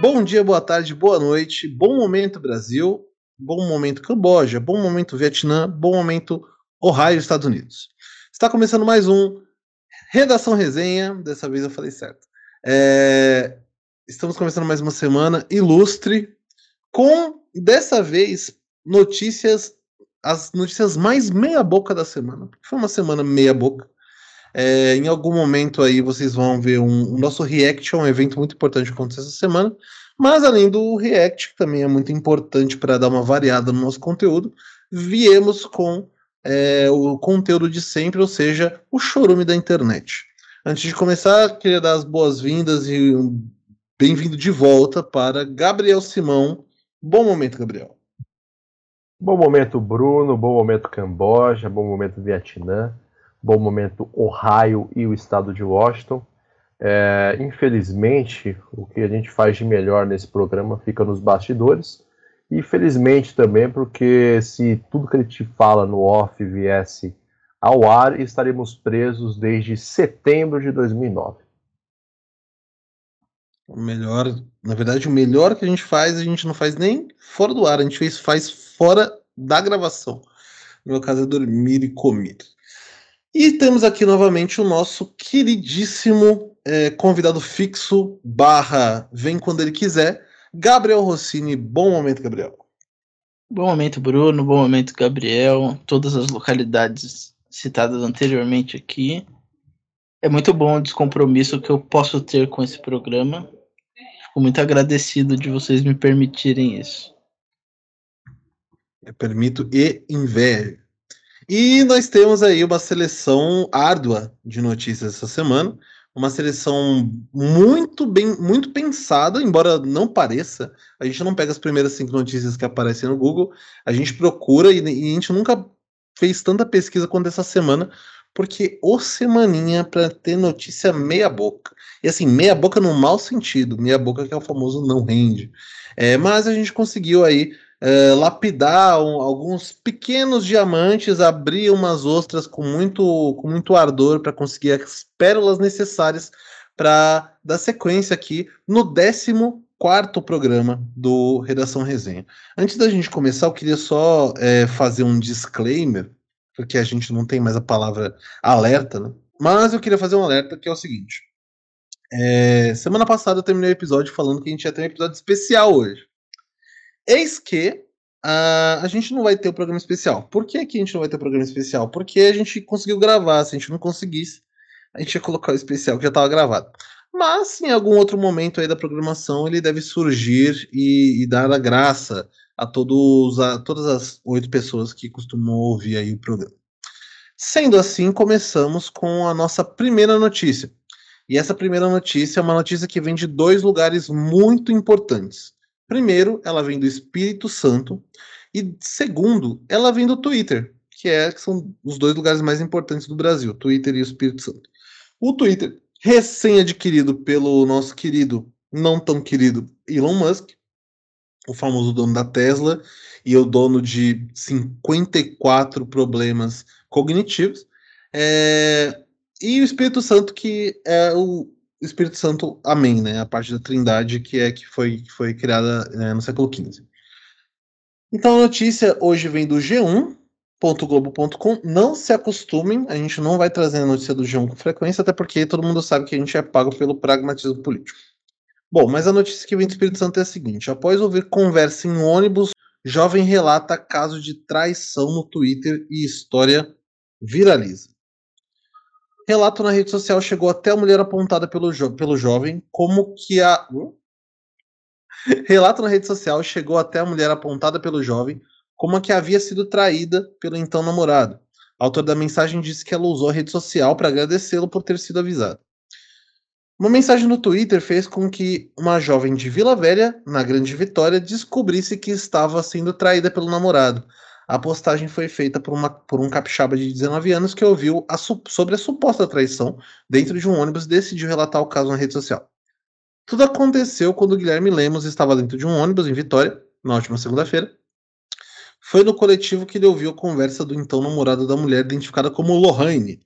Bom dia, boa tarde, boa noite, bom momento Brasil, bom momento Camboja, bom momento Vietnã, bom momento Ohio, Estados Unidos. Está começando mais um Redação Resenha, dessa vez eu falei certo. É... Estamos começando mais uma semana ilustre, com dessa vez notícias, as notícias mais meia boca da semana. Foi uma semana meia boca. É, em algum momento aí vocês vão ver um, um nosso react, um evento muito importante que aconteceu essa semana. Mas além do react, que também é muito importante para dar uma variada no nosso conteúdo, viemos com é, o conteúdo de sempre, ou seja, o chorume da internet. Antes de começar, queria dar as boas-vindas e um bem-vindo de volta para Gabriel Simão. Bom momento, Gabriel. Bom momento, Bruno. Bom momento, Camboja. Bom momento, Vietnã bom momento Ohio e o estado de Washington. É, infelizmente, o que a gente faz de melhor nesse programa fica nos bastidores. E felizmente também, porque se tudo que a gente fala no off viesse ao ar, estaremos presos desde setembro de 2009. Melhor, na verdade, o melhor que a gente faz, a gente não faz nem fora do ar, a gente fez, faz fora da gravação. No meu caso é dormir e comer. E temos aqui novamente o nosso queridíssimo é, convidado fixo, barra, vem quando ele quiser, Gabriel Rossini. Bom momento, Gabriel. Bom momento, Bruno. Bom momento, Gabriel. Todas as localidades citadas anteriormente aqui. É muito bom o descompromisso que eu posso ter com esse programa. Fico muito agradecido de vocês me permitirem isso. Eu permito e invejo. E nós temos aí uma seleção árdua de notícias essa semana, uma seleção muito bem, muito pensada, embora não pareça. A gente não pega as primeiras cinco notícias que aparecem no Google, a gente procura e, e a gente nunca fez tanta pesquisa quanto essa semana, porque o semaninha para ter notícia meia boca. E assim, meia boca no mau sentido, meia boca que é o famoso não rende. É, mas a gente conseguiu aí é, lapidar um, alguns pequenos diamantes, abrir umas ostras com muito, com muito ardor para conseguir as pérolas necessárias para dar sequência aqui no 14 quarto programa do Redação Resenha. Antes da gente começar, eu queria só é, fazer um disclaimer, porque a gente não tem mais a palavra alerta, né? Mas eu queria fazer um alerta que é o seguinte. É, semana passada eu terminei o episódio falando que a gente ia ter um episódio especial hoje. Eis que uh, a gente não vai ter o programa especial. Por que, que a gente não vai ter o programa especial? Porque a gente conseguiu gravar. Se a gente não conseguisse, a gente ia colocar o especial que já estava gravado. Mas em algum outro momento aí da programação ele deve surgir e, e dar a graça a, todos, a todas as oito pessoas que costumam ouvir aí o programa. Sendo assim, começamos com a nossa primeira notícia. E essa primeira notícia é uma notícia que vem de dois lugares muito importantes. Primeiro, ela vem do Espírito Santo. E segundo, ela vem do Twitter, que, é, que são os dois lugares mais importantes do Brasil, Twitter e o Espírito Santo. O Twitter, recém-adquirido pelo nosso querido, não tão querido Elon Musk, o famoso dono da Tesla e o dono de 54 problemas cognitivos. É, e o Espírito Santo, que é o, Espírito Santo, amém, né? A parte da Trindade que é que foi, que foi criada né, no século XV. Então a notícia hoje vem do G1.globo.com. Não se acostumem, a gente não vai trazer a notícia do G1 com frequência, até porque todo mundo sabe que a gente é pago pelo pragmatismo político. Bom, mas a notícia que vem do Espírito Santo é a seguinte: após ouvir conversa em ônibus, jovem relata caso de traição no Twitter e história viraliza. Relato na rede social chegou até a mulher apontada pelo, jo pelo jovem como que a. Relato na rede social chegou até a mulher apontada pelo jovem como que havia sido traída pelo então namorado. A autor da mensagem disse que ela usou a rede social para agradecê-lo por ter sido avisado. Uma mensagem no Twitter fez com que uma jovem de Vila Velha, na Grande Vitória, descobrisse que estava sendo traída pelo namorado, a postagem foi feita por, uma, por um capixaba de 19 anos que ouviu a, sobre a suposta traição dentro de um ônibus e decidiu relatar o caso na rede social. Tudo aconteceu quando Guilherme Lemos estava dentro de um ônibus em Vitória, na última segunda-feira. Foi no coletivo que ele ouviu a conversa do então namorado da mulher, identificada como Lohane.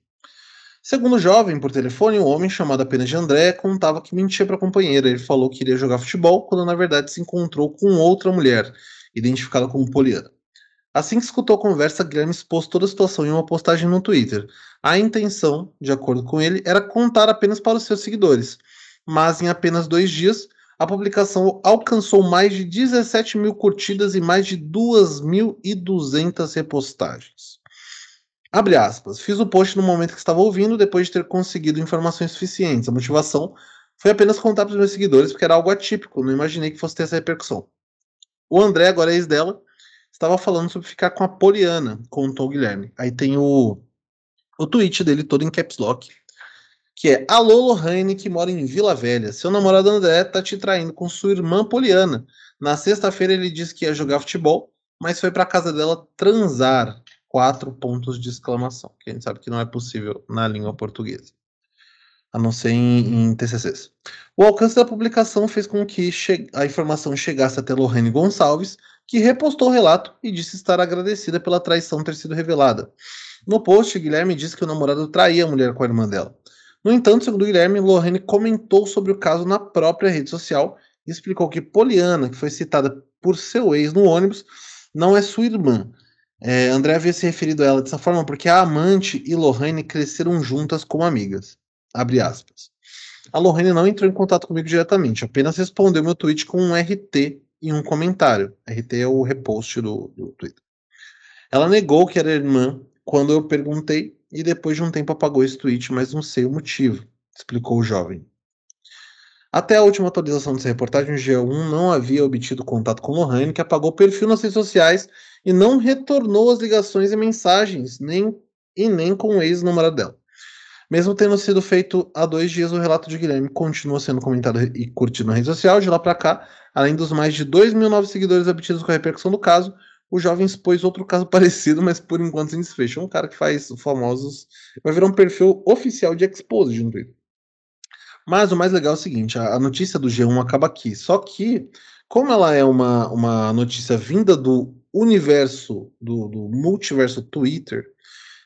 Segundo o jovem, por telefone, um homem chamado apenas de André contava que mentia para a companheira. Ele falou que iria jogar futebol, quando na verdade se encontrou com outra mulher, identificada como Poliana. Assim que escutou a conversa, Guilherme expôs toda a situação em uma postagem no Twitter. A intenção, de acordo com ele, era contar apenas para os seus seguidores. Mas em apenas dois dias, a publicação alcançou mais de 17 mil curtidas e mais de 2.200 repostagens. Abre aspas. Fiz o post no momento que estava ouvindo, depois de ter conseguido informações suficientes. A motivação foi apenas contar para os meus seguidores, porque era algo atípico, não imaginei que fosse ter essa repercussão. O André, agora ex dela, estava falando sobre ficar com a Poliana, contou o Guilherme. Aí tem o, o tweet dele todo em caps lock, que é Alô Lohane, que mora em Vila Velha. Seu namorado André tá te traindo com sua irmã Poliana. Na sexta-feira ele disse que ia jogar futebol, mas foi para casa dela transar quatro pontos de exclamação, que a gente sabe que não é possível na língua portuguesa, a não ser em, em TCCs. O alcance da publicação fez com que a informação chegasse até Lorraine Gonçalves, que repostou o relato e disse estar agradecida pela traição ter sido revelada. No post, Guilherme disse que o namorado traía a mulher com a irmã dela. No entanto, segundo Guilherme, Lorraine comentou sobre o caso na própria rede social e explicou que Poliana, que foi citada por seu ex no ônibus, não é sua irmã, é, André havia se referido a ela dessa forma porque a amante e Lohane cresceram juntas como amigas. Abre aspas. A Lohane não entrou em contato comigo diretamente, apenas respondeu meu tweet com um RT e um comentário. RT é o repost do, do Twitter. Ela negou que era irmã quando eu perguntei e depois de um tempo apagou esse tweet, mas não sei o motivo, explicou o jovem. Até a última atualização dessa reportagem, o G1 não havia obtido contato com Lohane, que apagou o perfil nas redes sociais e não retornou as ligações e mensagens, nem e nem com o ex-namorado dela. Mesmo tendo sido feito há dois dias, o relato de Guilherme continua sendo comentado e curtido na rede social. De lá para cá, além dos mais de 2 mil novos seguidores obtidos com a repercussão do caso, o jovem expôs outro caso parecido, mas por enquanto sem desfecho. Um cara que faz famosos. Vai virar um perfil oficial de Exposed no Twitter. Mas o mais legal é o seguinte: a, a notícia do G1 acaba aqui. Só que, como ela é uma, uma notícia vinda do universo, do, do multiverso Twitter,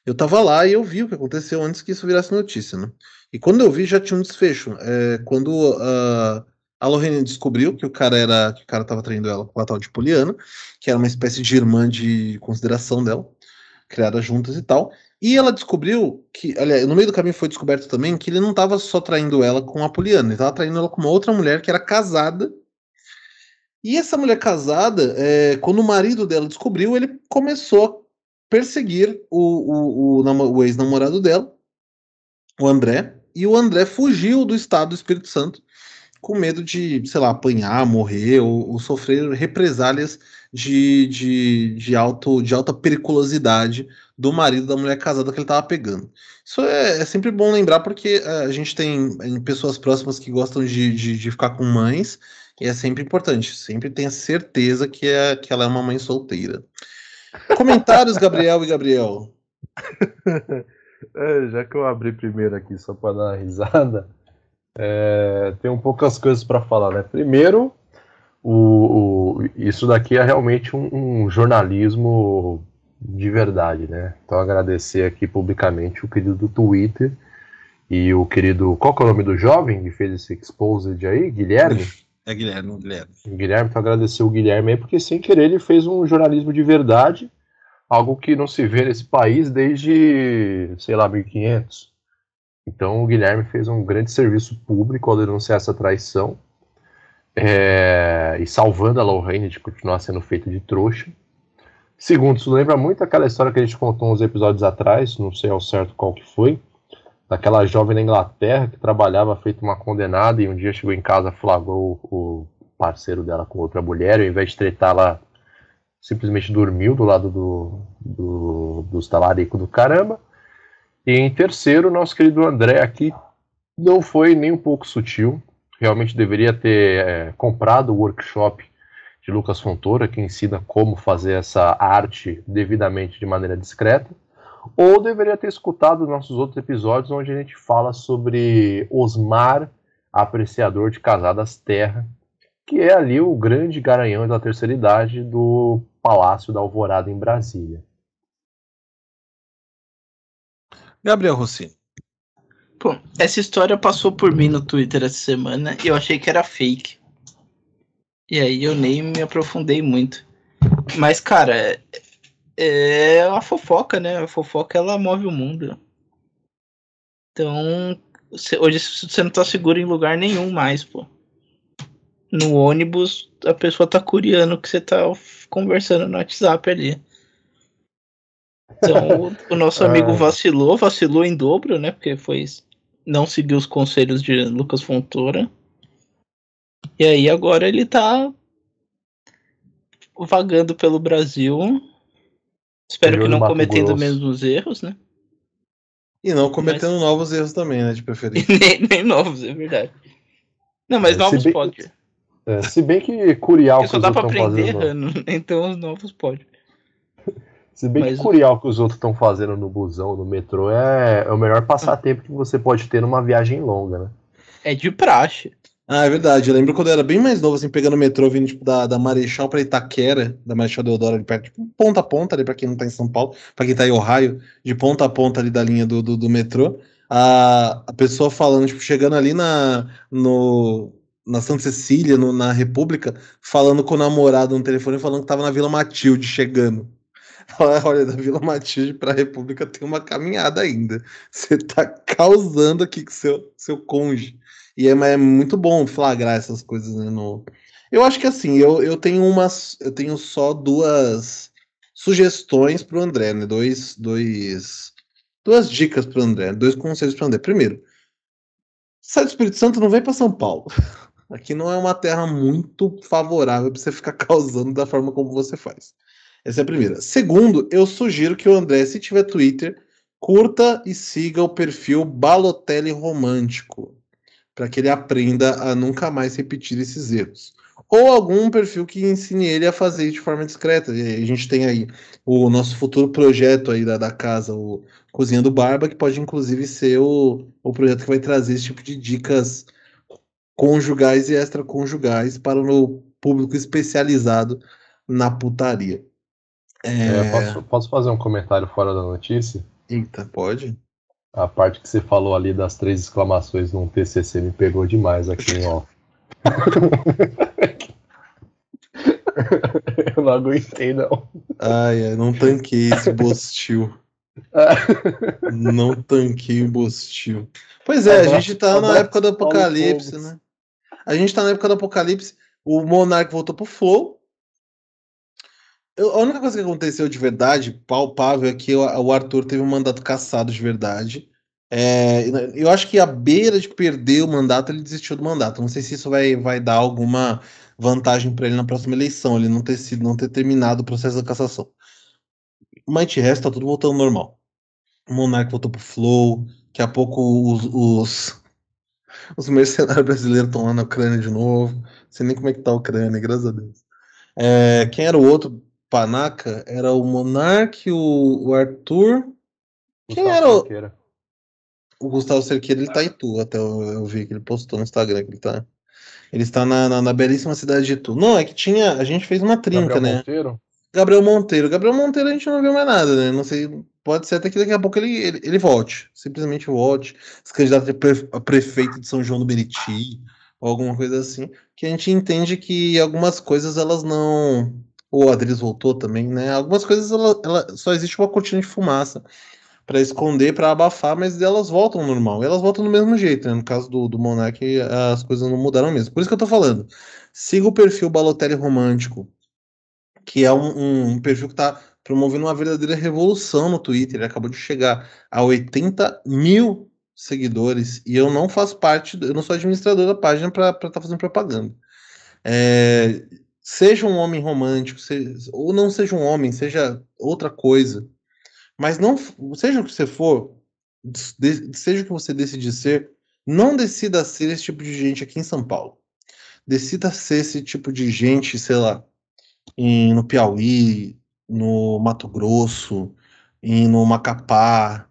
eu tava lá e eu vi o que aconteceu antes que isso virasse notícia, né? E quando eu vi, já tinha um desfecho. É, quando uh, a Lorraine descobriu que o cara era que o cara tava traindo ela com a tal de Poliana, que era uma espécie de irmã de consideração dela, criada juntas e tal. E ela descobriu que, aliás, no meio do caminho foi descoberto também que ele não estava só traindo ela com a Poliana, ele estava traindo ela com uma outra mulher que era casada. E essa mulher casada, é, quando o marido dela descobriu, ele começou a perseguir o, o, o, o ex-namorado dela, o André, e o André fugiu do estado do Espírito Santo com medo de, sei lá, apanhar, morrer ou, ou sofrer represálias de, de, de, alto, de alta periculosidade do marido da mulher casada que ele estava pegando. Isso é, é, sempre bom lembrar porque é, a gente tem pessoas próximas que gostam de, de, de, ficar com mães e é sempre importante. Sempre tenha certeza que, é, que ela é uma mãe solteira. Comentários, Gabriel e Gabriel. é, já que eu abri primeiro aqui só para dar uma risada, é, tem um poucas coisas para falar, né? Primeiro, o, o, isso daqui é realmente um, um, jornalismo de verdade, né? Então agradecer aqui publicamente o querido do Twitter e o querido, qual que é o nome do jovem que fez esse exposed aí? Guilherme? É Guilherme, Guilherme. Guilherme, então agradecer o Guilherme aí, porque sem querer ele fez um jornalismo de verdade, algo que não se vê nesse país desde, sei lá, 1500. Então o Guilherme fez um grande serviço público ao denunciar essa traição é, e salvando a Lorraine de continuar sendo feita de trouxa. Segundo, isso lembra muito aquela história que a gente contou uns episódios atrás, não sei ao certo qual que foi, daquela jovem na Inglaterra que trabalhava feito uma condenada e um dia chegou em casa, flagrou o parceiro dela com outra mulher, e ao invés de tretar, ela simplesmente dormiu do lado do, do, dos talaricos do caramba. E em terceiro, nosso querido André aqui não foi nem um pouco sutil. Realmente deveria ter é, comprado o workshop de Lucas Fontoura, que ensina como fazer essa arte devidamente de maneira discreta. Ou deveria ter escutado nossos outros episódios, onde a gente fala sobre Osmar, apreciador de Casadas Terra, que é ali o grande garanhão da terceira idade do Palácio da Alvorada em Brasília. Gabriel Rossini. Pô, essa história passou por mim no Twitter essa semana e eu achei que era fake. E aí eu nem me aprofundei muito. Mas, cara, é, a fofoca, né? A fofoca ela move o mundo. Então, hoje você não tá seguro em lugar nenhum mais, pô. No ônibus, a pessoa tá curiando que você tá conversando no WhatsApp ali. Então, o, o nosso amigo vacilou, vacilou em dobro, né? Porque foi não seguiu os conselhos de Lucas Fontoura. E aí agora ele tá vagando pelo Brasil. Espero que não cometendo os mesmos erros, né? E não cometendo mas... novos erros também, né? De preferência. nem, nem, novos, é verdade. Não, mas é, novos bem, pode. É, se bem que Curial. Só dá pra aprender errando, então os novos pode. Se bem mas... que Curial que os outros estão fazendo no busão, no metrô, é, é o melhor passatempo que você pode ter numa viagem longa, né? É de praxe. Ah, é verdade. Eu lembro quando eu era bem mais novo, assim, pegando o metrô, vindo tipo, da, da Marechal pra Itaquera, da Marechal Deodoro ali perto, tipo, ponta a ponta ali, pra quem não tá em São Paulo, pra quem tá em Ohio, de ponta a ponta ali da linha do, do, do metrô. A, a pessoa falando, tipo, chegando ali na, no, na Santa Cecília, no, na República, falando com o namorado no telefone, falando que tava na Vila Matilde chegando. Olha, da Vila Matilde pra República tem uma caminhada ainda. Você tá causando aqui com seu, seu cônjuge. E é, é, muito bom flagrar essas coisas, né? No... Eu acho que assim, eu, eu tenho umas. Eu tenho só duas sugestões pro André, né? Dois, dois, duas dicas pro André, dois conselhos pro André. Primeiro, sai do Espírito Santo, não vem para São Paulo. Aqui não é uma terra muito favorável para você ficar causando da forma como você faz. Essa é a primeira. Segundo, eu sugiro que o André, se tiver Twitter, curta e siga o perfil Balotelli Romântico para que ele aprenda a nunca mais repetir esses erros. Ou algum perfil que ensine ele a fazer de forma discreta. E a gente tem aí o nosso futuro projeto aí da, da casa, o Cozinha do Barba, que pode inclusive ser o, o projeto que vai trazer esse tipo de dicas conjugais e extraconjugais para o público especializado na putaria. É... É, posso, posso fazer um comentário fora da notícia? Eita, pode? A parte que você falou ali das três exclamações num TCC me pegou demais aqui off. Eu não aguentei, não. Ai, ai não tanquei esse bostil. não tanquei o bostil. Pois é, a gente tá na época do apocalipse, né? A gente tá na época do apocalipse. O Monark voltou pro Flow. A única coisa que aconteceu de verdade, palpável, é que o, Arthur teve um mandato cassado de verdade. É, eu acho que a beira de perder o mandato, ele desistiu do mandato. Não sei se isso vai, vai dar alguma vantagem para ele na próxima eleição, ele não ter sido, não ter terminado o processo da cassação. Mas de resto, tá tudo voltando ao normal. O Monark voltou pro Flow, daqui a pouco os, os, os mercenários brasileiros estão lá na Ucrânia de novo. Não sei nem como é que tá a Ucrânia, graças a Deus. É, quem era o outro Panaca era o Monark, o, o Arthur. Quem Gustavo era o. Cerqueira. O Gustavo Cerqueira, ele tá em Tu, até eu, eu, vi que ele postou no Instagram que ele tá. Ele está na, na, na, belíssima cidade de Tu. Não, é que tinha. A gente fez uma trinca, Gabriel né? Monteiro? Gabriel Monteiro. Gabriel Monteiro a gente não viu mais nada, né? Não sei. Pode ser até que daqui a pouco ele, ele, ele volte. Simplesmente volte. Se candidato a prefeito de São João do Meriti, ou alguma coisa assim. Que a gente entende que algumas coisas elas não o Adris voltou também, né? Algumas coisas ela, ela só existe uma cortina de fumaça para esconder, para abafar, mas elas voltam normal. Elas voltam do mesmo jeito, né? No caso do, do Monark, as coisas não mudaram mesmo. Por isso que eu tô falando. Siga o perfil Balotelli Romântico, que é um, um perfil que tá promovendo uma verdadeira revolução no Twitter. Ele acabou de chegar a 80 mil seguidores e eu não faço parte, eu não sou administrador da página para estar tá fazendo propaganda. É, seja um homem romântico, seja, ou não seja um homem, seja outra coisa. Mas não, seja o que você for, de, seja o que você decidir ser, não decida ser esse tipo de gente aqui em São Paulo. Decida ser esse tipo de gente, sei lá, em, no Piauí, no Mato Grosso, em, no Macapá,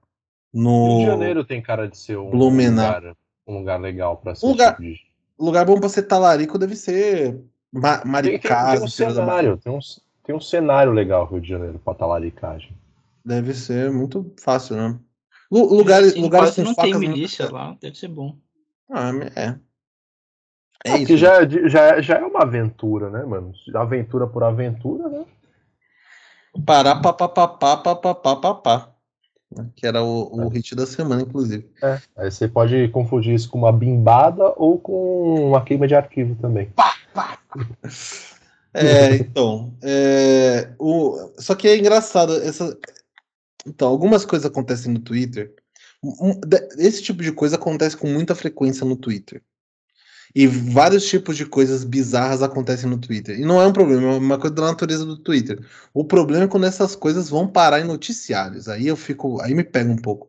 no. Rio de Janeiro tem cara de ser um, lugar, um lugar legal para ser. Um lugar, tipo de... lugar bom para ser talarico deve ser Ma Maricá, tem, tem, tem, um cenário, tem um, tem um cenário legal Rio de Janeiro pra talaricagem. Deve ser muito fácil, né? Lugares Sim, lugares não facas tem milícia não... lá, deve ser bom. Ah, é. É, isso. Já, é já, já é uma aventura, né, mano? Aventura por aventura, né? Pará, papapá, papapá, papá. Que era o, o é. hit da semana, inclusive. É. Aí você pode confundir isso com uma bimbada ou com uma queima de arquivo também. Pá! É, então. é, o, só que é engraçado. Essa, então, algumas coisas acontecem no Twitter. Um- Esse tipo de coisa acontece com muita frequência no Twitter. E vários tipos de coisas bizarras acontecem no Twitter. E não é um problema, é uma coisa da natureza do Twitter. O problema é quando essas coisas vão parar em noticiários. Aí eu fico. Aí me pega um pouco.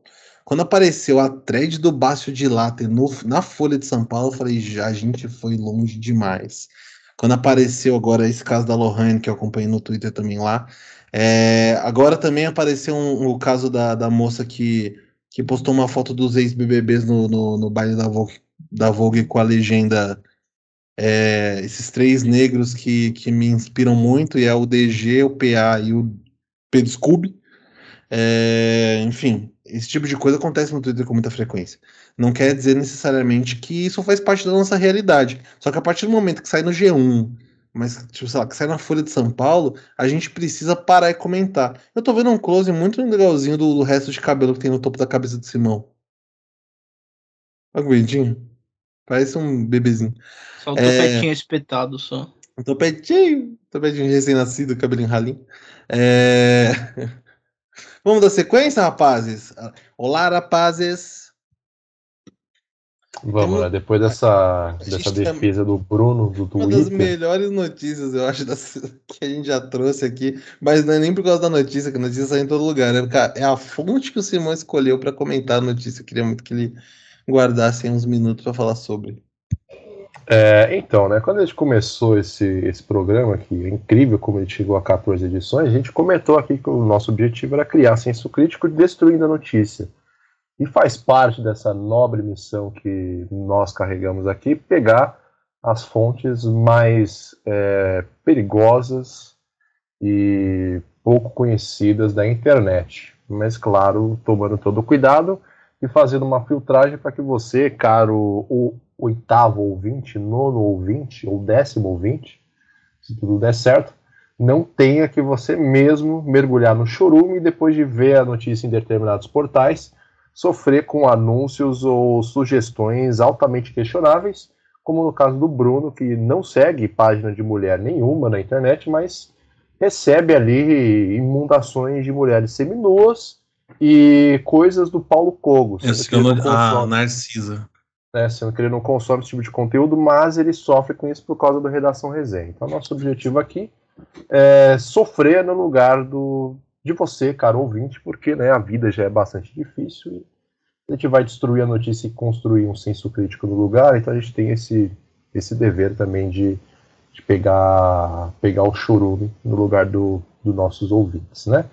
Quando apareceu a thread do Bácio de Latte no, na Folha de São Paulo, eu falei, já a gente foi longe demais. Quando apareceu agora esse caso da Lohane, que eu acompanhei no Twitter também lá. é, agora também apareceu um- o caso da, da moça que, que postou uma foto dos ex-BBBs no, no, no baile da Vogue, da Vogue com a legenda é, esses três negros que, que me inspiram muito, e é o DG, o PA e o Pedro Scooby. É, enfim, esse tipo de coisa acontece no Twitter com muita frequência. Não quer dizer necessariamente que isso faz parte da nossa realidade. Só que a partir do momento que sai no G1, mas, tipo, sei lá, que sai na Folha de São Paulo, a gente precisa parar e comentar. Eu tô vendo um close muito legalzinho do, do resto de cabelo que tem no topo da cabeça do Simão. Olha que bonitinho. Parece um bebezinho. Só o É. topetinho espetado só. Um topetinho, topetinho recém-nascido, cabelinho ralinho. É... Vamos dar sequência, rapazes? Olá, rapazes. Vamos lá, depois dessa, dessa tem- defesa do Bruno do Uma das Twitter. melhores notícias, eu acho, das- que a gente já trouxe aqui. Mas não é nem por causa da notícia, que a notícia sai em todo lugar. É, porque é a fonte que o Simão escolheu para comentar a notícia. Eu queria muito que ele guardasse uns minutos para falar sobre. É, então, né, quando a gente começou esse, esse programa, que é incrível como ele chegou a 14 edições, a gente comentou aqui que o nosso objetivo era criar senso crítico destruindo a notícia. E faz parte dessa nobre missão que nós carregamos aqui, pegar as fontes mais é, perigosas e pouco conhecidas da internet. Mas, claro, tomando todo o cuidado e fazendo uma filtragem para que você, caro o oitavo ouvinte, nono ouvinte ou décimo ouvinte, se tudo der certo, não tenha que você mesmo mergulhar no chorume e depois de ver a notícia em determinados portais, sofrer com anúncios ou sugestões altamente questionáveis, como no caso do Bruno, que não segue página de mulher nenhuma na internet, mas recebe ali imundações de mulheres seminuas e coisas do Paulo Cogos. sendo que ele não consome Narcisa. Né, sendo que ele não consome esse tipo de conteúdo, mas ele sofre com isso por causa do Redação Resenha. Então, nosso objetivo aqui é sofrer no lugar do, de você, caro ouvinte, porque né, a vida já é bastante difícil e a gente vai destruir a notícia e construir um senso crítico no lugar, então a gente tem esse, esse dever também de, de pegar, pegar o churume no lugar dos do nossos ouvintes, né?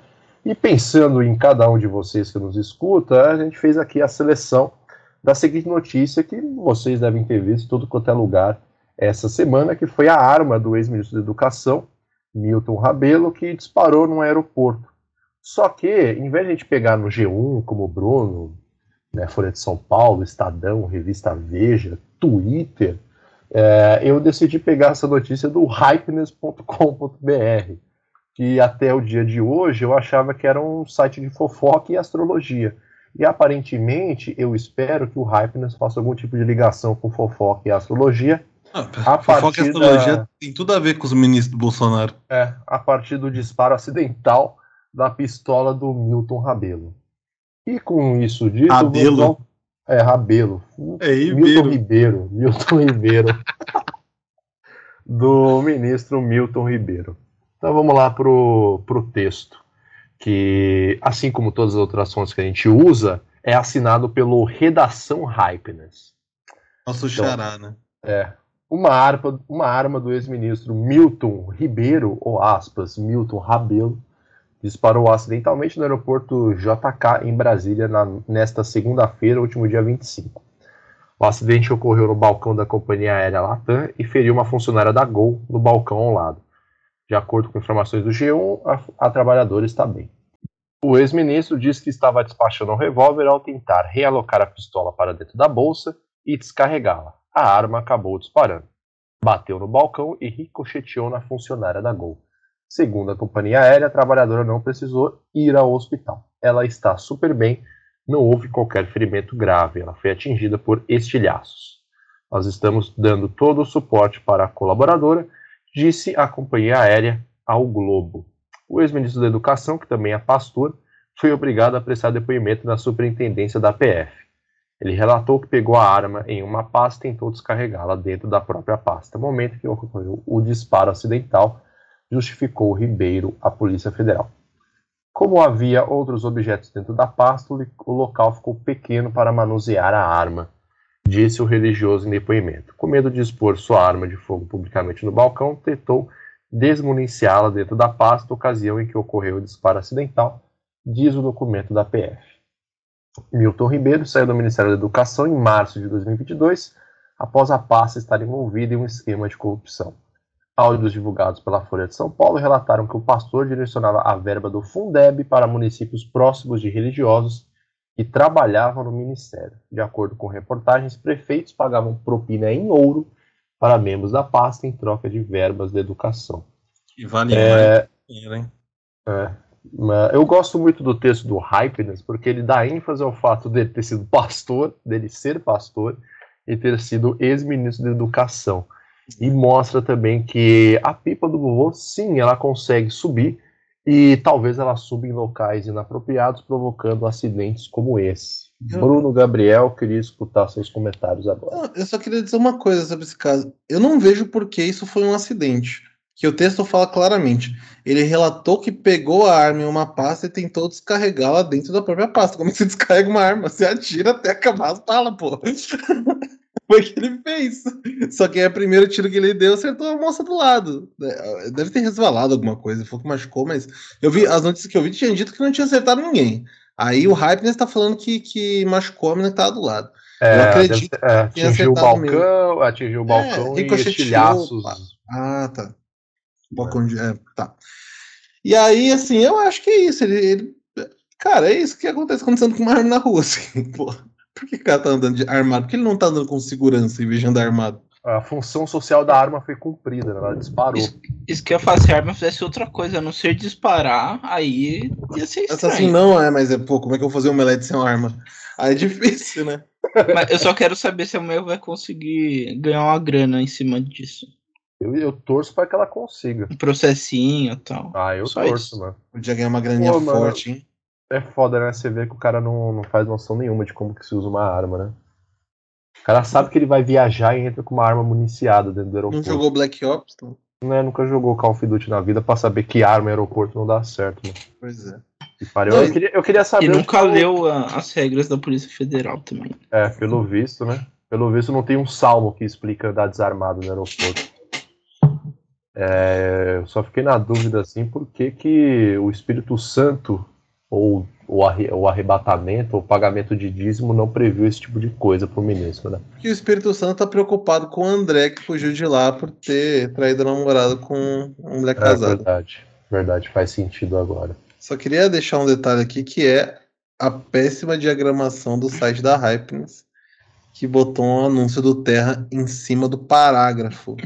E pensando em cada um de vocês que nos escuta, a gente fez aqui a seleção da seguinte notícia que vocês devem ter visto em todo quanto é lugar essa semana, que foi a arma do ex-ministro da Educação, Milton Rabelo, que disparou num aeroporto. Só que, em vez de a gente pegar no G1, como o Bruno, né, Folha de São Paulo, Estadão, Revista Veja, Twitter, é, eu decidi pegar essa notícia do hypeness.com.br, que até o dia de hoje eu achava que era um site de fofoca e astrologia. E aparentemente, eu espero que o Hypeness faça algum tipo de ligação com fofoca e astrologia. Ah, A fofoca e astrologia da- tem tudo a ver com os ministros do Bolsonaro. É, a partir do disparo acidental da pistola do Milton Rabelo. E com isso dito. Rabelo? vamos É, Rabelo. É Milton Ribeiro. Milton Ribeiro. do ministro Milton Ribeiro. Então vamos lá pro, pro texto. Que, assim como todas as outras fontes que a gente usa, é assinado pelo Redação Hypeness. Nosso Então, xará, né? É. Uma arma, uma arma do ex-ministro Milton Ribeiro, ou aspas, Milton Rabelo, disparou acidentalmente no aeroporto JK em Brasília na- nesta segunda-feira, último dia 25. O acidente ocorreu no balcão da companhia aérea Latam e feriu uma funcionária da Gol no balcão ao lado. De acordo com informações do G1, a, a trabalhadora está bem. O ex-ministro disse que estava despachando um revólver ao tentar realocar a pistola para dentro da bolsa e descarregá-la. A arma acabou disparando. Bateu no balcão e ricocheteou na funcionária da Gol. Segundo a companhia aérea, a trabalhadora não precisou ir ao hospital. Ela está super bem, não houve qualquer ferimento grave. Ela foi atingida por estilhaços. Nós estamos dando todo o suporte para a colaboradora, disse a companhia aérea ao Globo. O ex-ministro da Educação, que também é pastor, foi obrigado a prestar depoimento na superintendência da PF. Ele relatou que pegou a arma em uma pasta e tentou descarregá-la dentro da própria pasta. momento que ocorreu o disparo acidental, justificou Ribeiro à Polícia Federal. Como havia outros objetos dentro da pasta, o local ficou pequeno para manusear a arma, disse o religioso em depoimento. Com medo de expor sua arma de fogo publicamente no balcão, tentou desmuniciá-la dentro da pasta, ocasião em que ocorreu o disparo acidental, diz o documento da PF. Milton Ribeiro saiu do Ministério da Educação em março de 2022, após a pasta estar envolvida em um esquema de corrupção. Áudios divulgados pela Folha de São Paulo relataram que o pastor direcionava a verba do Fundeb para municípios próximos de religiosos que trabalhavam no ministério. De acordo com reportagens, prefeitos pagavam propina em ouro para membros da pasta em troca de verbas da educação. E vale é, dinheiro, hein? É, eu gosto muito do texto do Hypeness, porque ele dá ênfase ao fato dele ter sido pastor, dele ser pastor, e ter sido ex-ministro da Educação. E mostra também que a pipa do vovô, sim, ela consegue subir, e talvez ela suba em locais inapropriados, provocando acidentes como esse. Bruno Gabriel, queria escutar seus comentários agora. Eu só queria dizer uma coisa sobre esse caso. Eu não vejo por que isso foi um acidente. Que o texto fala claramente. Ele relatou que pegou a arma em uma pasta e tentou descarregá-la dentro da própria pasta. Como é que você descarrega uma arma? Você atira até acabar as balas, pô. Foi que ele fez. Só que é o primeiro tiro que ele deu acertou a moça do lado. É, deve ter resvalado alguma coisa, foi que machucou, mas eu vi as notícias que eu vi tinham dito que não tinha acertado ninguém. Aí o Hype está falando que, que machucou a menina que tava do lado. É, eu acredito é, atingiu o balcão, atingiu o balcão é, e estilhaços. Ah, tá. Balcão de. É, tá. E aí, assim, eu acho que é isso. Ele, ele, cara, é isso que acontece quando você anda com uma arma na rua, assim, pô. Por que o cara tá andando de armado? Por que ele não tá andando com segurança em vez de andar armado? A função social da arma foi cumprida, né? ela disparou. Isso, isso que eu faço se a arma fizesse outra coisa, a não ser disparar, aí ia ser estranho. Assim não é, mas é, pô, como é que eu vou fazer um omelete sem uma arma? Aí é difícil, né? Mas eu só quero saber se a mulher vai conseguir ganhar uma grana em cima disso. Eu, eu torço para que ela consiga. Um processinho e tal. Ah, eu Só torço, isso. mano. Podia ganhar uma graninha Pô, forte, hein? É foda, né? Você vê que o cara não, não faz noção nenhuma de como que se usa uma arma, né? O cara sabe que ele vai viajar e entra com uma arma municiada dentro do aeroporto. Não jogou Black Ops? Então? Né, nunca jogou Call of Duty na vida pra saber que arma aeroporto não dá certo, né? Pois é. Não, eu, queria, eu queria saber. E nunca leu a, as regras da Polícia Federal também. É, pelo visto, né? Pelo visto não tem um salmo que explica andar desarmado no aeroporto. É, eu só fiquei na dúvida assim, por que, que o Espírito Santo ou o arrebatamento ou pagamento de dízimo não previu esse tipo de coisa para o ministro, né? Porque o Espírito Santo está preocupado com o André que fugiu de lá por ter traído a namorada com uma mulher é casada. É verdade, verdade, faz sentido agora. Só queria deixar um detalhe aqui que é a péssima diagramação do site da Hypeness, que botou um anúncio do Terra em cima do parágrafo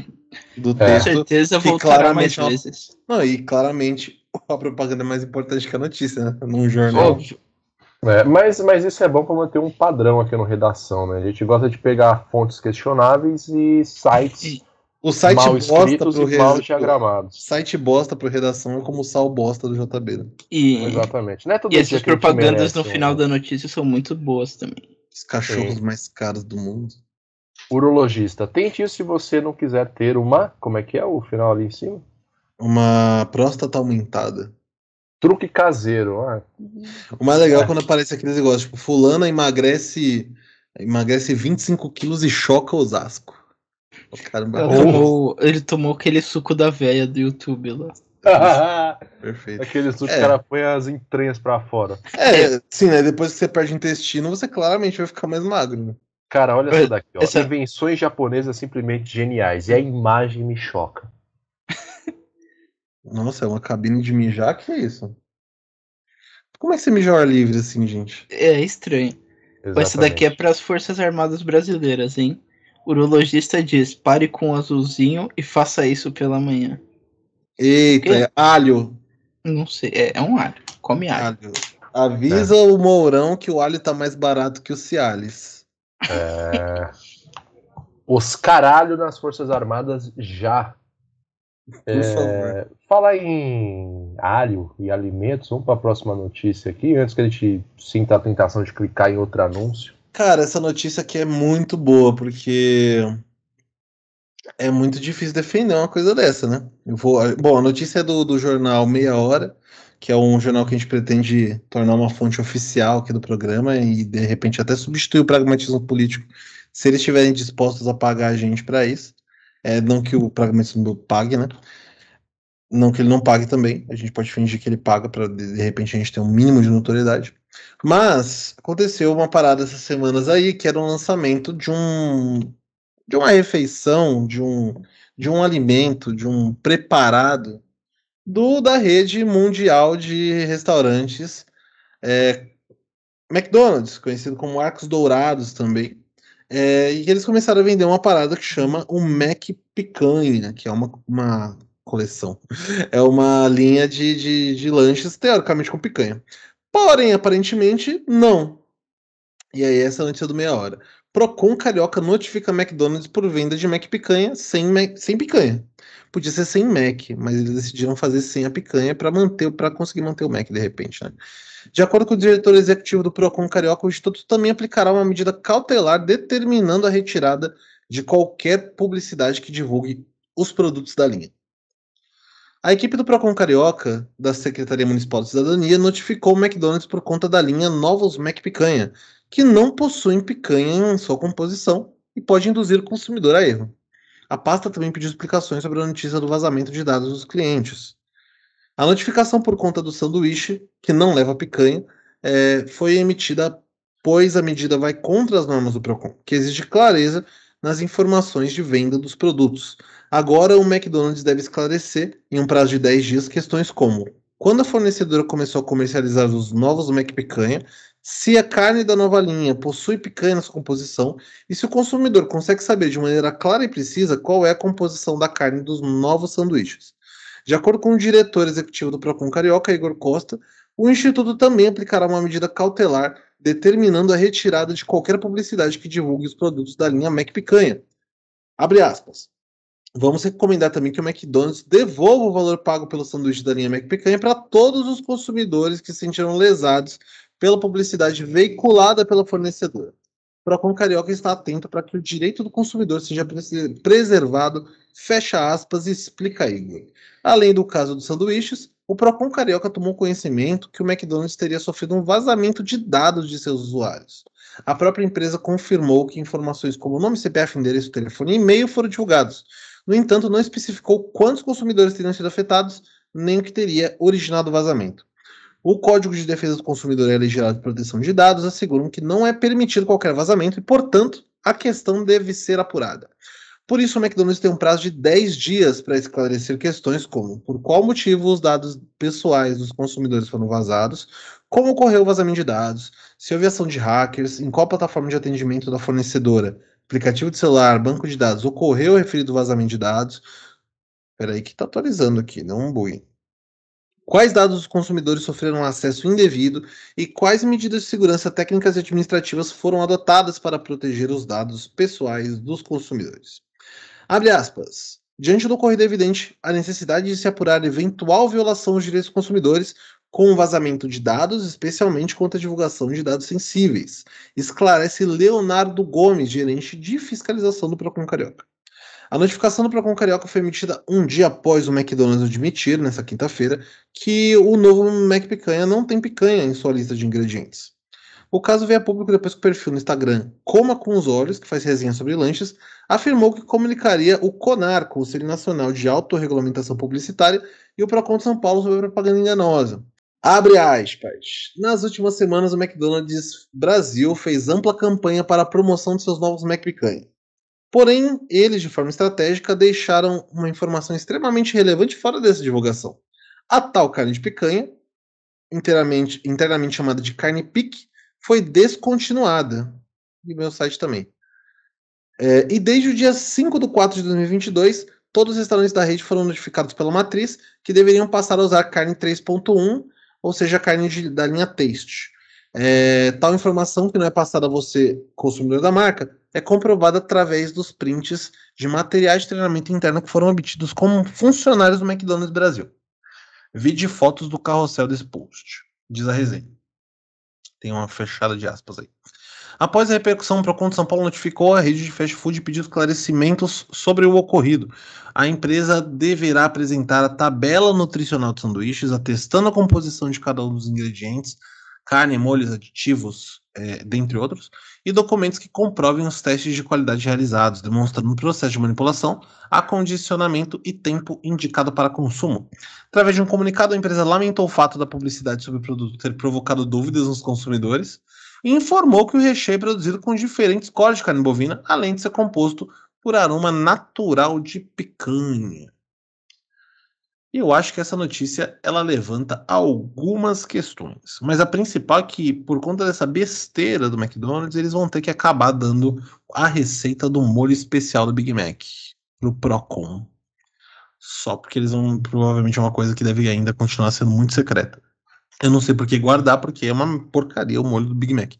do é. texto. Com certeza voltará mais vezes. Não, e claramente a propaganda é mais importante que a notícia, né? Num jornal. É, mas, mas isso é bom para manter um padrão aqui no redação, né? A gente gosta de pegar fontes questionáveis e sites o site mal bosta pro e mal diagramados. Site bosta pro redação é como o sal bosta do JB. Né? E, Exatamente. Não é e essas propagandas no final da notícia são muito boas também. Os cachorros Sim. mais caros do mundo. Urologista, tente isso se você não quiser ter uma. Como é que é o final ali em cima? Uma próstata aumentada. Truque caseiro. Ah. O mais legal é quando aparece aqueles negócios, tipo, fulana emagrece, emagrece 25 quilos e choca Osasco. O cara ele, tomou, ele tomou aquele suco da véia do YouTube lá. Perfeito. Aquele suco é. que o cara põe as entranhas pra fora. É, sim, né? Depois que você perde intestino, você claramente vai ficar mais magro. Né? Cara, olha essa daqui, ó. Essa... Invenções japonesas simplesmente geniais. E a imagem me choca. Nossa, é uma cabine de mijar? Que é isso? Como é que você mijou ar livre assim, gente? É estranho. Essa daqui é para as Forças Armadas Brasileiras, hein? O urologista diz: pare com o azulzinho e faça isso pela manhã. Eita, é alho. Não sei, é, é um alho. Come alho. alho. Avisa é. o Mourão que o alho tá mais barato que o Cialis. É... Os caralho nas Forças Armadas já. É... Falar em alho e alimentos, vamos para a próxima notícia aqui, antes que a gente sinta a tentação de clicar em outro anúncio. Cara, essa notícia aqui é muito boa, porque é muito difícil defender uma coisa dessa, né? Eu vou, bom, a notícia é do, do jornal Meia Hora, que é um jornal que a gente pretende tornar uma fonte oficial aqui do programa e de repente até substituir o pragmatismo político, se eles estiverem dispostos a pagar a gente para isso. É, não que o pragmatismo pague, né? Não que ele não pague também. A gente pode fingir que ele paga para de, de repente a gente ter um mínimo de notoriedade. Mas aconteceu uma parada essas semanas aí que era o um lançamento de um de uma refeição, de um de um alimento, de um preparado do da rede mundial de restaurantes é, McDonald's, conhecido como Arcos Dourados também. É, e eles começaram a vender uma parada que chama o Mac Picanha, que é uma, uma coleção. É uma linha de, de, de lanches, teoricamente com picanha. Porém, aparentemente, não. E aí, essa é a notícia do meia hora. Procon Carioca notifica McDonald's por venda de Mac picanha sem, Mac, sem picanha. Podia ser sem Mac, mas eles decidiram fazer sem a picanha para manter, para conseguir manter o Mac de repente, né? De acordo com o diretor executivo do Procon Carioca, o Instituto também aplicará uma medida cautelar determinando a retirada de qualquer publicidade que divulgue os produtos da linha. A equipe do Procon Carioca, da Secretaria Municipal de Cidadania, notificou o McDonald's por conta da linha Novos Mac Picanha, que não possuem picanha em sua composição e pode induzir o consumidor a erro. A pasta também pediu explicações sobre a notícia do vazamento de dados dos clientes. A notificação por conta do sanduíche, que não leva picanha, é, foi emitida pois a medida vai contra as normas do PROCON, que exige clareza nas informações de venda dos produtos, Agora, o McDonald's deve esclarecer, em um prazo de 10 dias, questões como: quando a fornecedora começou a comercializar os novos McPicanha, se a carne da nova linha possui picanha na sua composição e se o consumidor consegue saber de maneira clara e precisa qual é a composição da carne dos novos sanduíches. De acordo com o diretor executivo do Procon Carioca, Igor Costa, o Instituto também aplicará uma medida cautelar determinando a retirada de qualquer publicidade que divulgue os produtos da linha McPicanha. Abre aspas. Vamos recomendar também que o McDonald's devolva o valor pago pelo sanduíche da linha McPicanha para todos os consumidores que se sentiram lesados pela publicidade veiculada pela fornecedora. O Procon Carioca está atento para que o direito do consumidor seja preservado, fecha aspas, e explica Igor. Além do caso dos sanduíches, o Procon Carioca tomou conhecimento que o McDonald's teria sofrido um vazamento de dados de seus usuários. A própria empresa confirmou que informações como nome, CPF, endereço, telefone e e-mail foram divulgados, no entanto, não especificou quantos consumidores teriam sido afetados, nem o que teria originado o vazamento. O Código de Defesa do Consumidor e a Legislação de Proteção de Dados asseguram que não é permitido qualquer vazamento e, portanto, a questão deve ser apurada. Por isso, o McDonald's tem um prazo de 10 dias para esclarecer questões como por qual motivo os dados pessoais dos consumidores foram vazados, como ocorreu o vazamento de dados, se houve ação de hackers, em qual plataforma de atendimento da fornecedora aplicativo de celular, banco de dados, ocorreu o referido vazamento de dados. Espera aí que está atualizando aqui, não um bui. Quais dados os consumidores sofreram acesso indevido e quais medidas de segurança técnicas e administrativas foram adotadas para proteger os dados pessoais dos consumidores? Abre aspas. Diante do ocorrido evidente a necessidade de se apurar eventual violação dos direitos dos consumidores, com o vazamento de dados, especialmente contra a divulgação de dados sensíveis, esclarece Leonardo Gomes, gerente de fiscalização do Procon Carioca. A notificação do Procon Carioca foi emitida um dia após o McDonald's admitir, nessa quinta-feira, que o novo Mac Picanha não tem picanha em sua lista de ingredientes. O caso veio a público depois que o perfil no Instagram Coma com os Olhos, que faz resenha sobre lanches, afirmou que comunicaria o CONAR, Conselho Nacional de Autorregulamentação Publicitária, e o Procon de São Paulo sobre propaganda enganosa. Abre aspas. Nas últimas semanas, o McDonald's Brasil fez ampla campanha para a promoção de seus novos McPicanha. Porém, eles, de forma estratégica, deixaram uma informação extremamente relevante fora dessa divulgação. A tal carne de picanha, inteiramente, internamente chamada de carne pique, foi descontinuada. E meu site também. É, e desde o dia 5 de 4 de 2022, todos os restaurantes da rede foram notificados pela matriz que deveriam passar a usar carne 3.1, ou seja, carne de, da linha Taste. É, tal informação que não é passada a você, consumidor da marca, é comprovada através dos prints de materiais de treinamento interno que foram obtidos como funcionários do McDonald's Brasil. Vide fotos do carrossel desse post, diz a resenha. Tem uma fechada de aspas aí. Após a repercussão, o Procon de São Paulo notificou a rede de fast food e pediu esclarecimentos sobre o ocorrido. A empresa deverá apresentar a tabela nutricional de sanduíches, atestando a composição de cada um dos ingredientes, carne, molhos, aditivos, é, dentre outros, e documentos que comprovem os testes de qualidade realizados, demonstrando o processo de manipulação, acondicionamento e tempo indicado para consumo. Através de um comunicado, a empresa lamentou o fato da publicidade sobre o produto ter provocado dúvidas nos consumidores e informou que o recheio é produzido com diferentes cores de carne bovina, além de ser composto por aroma natural de picanha. E eu acho que essa notícia ela levanta algumas questões. Mas a principal é que, por conta dessa besteira do McDonald's, eles vão ter que acabar dando a receita do molho especial do Big Mac pro Procon. Só porque eles vão. Provavelmente é uma coisa que deve ainda continuar sendo muito secreta. Eu não sei por que guardar, porque é uma porcaria o molho do Big Mac.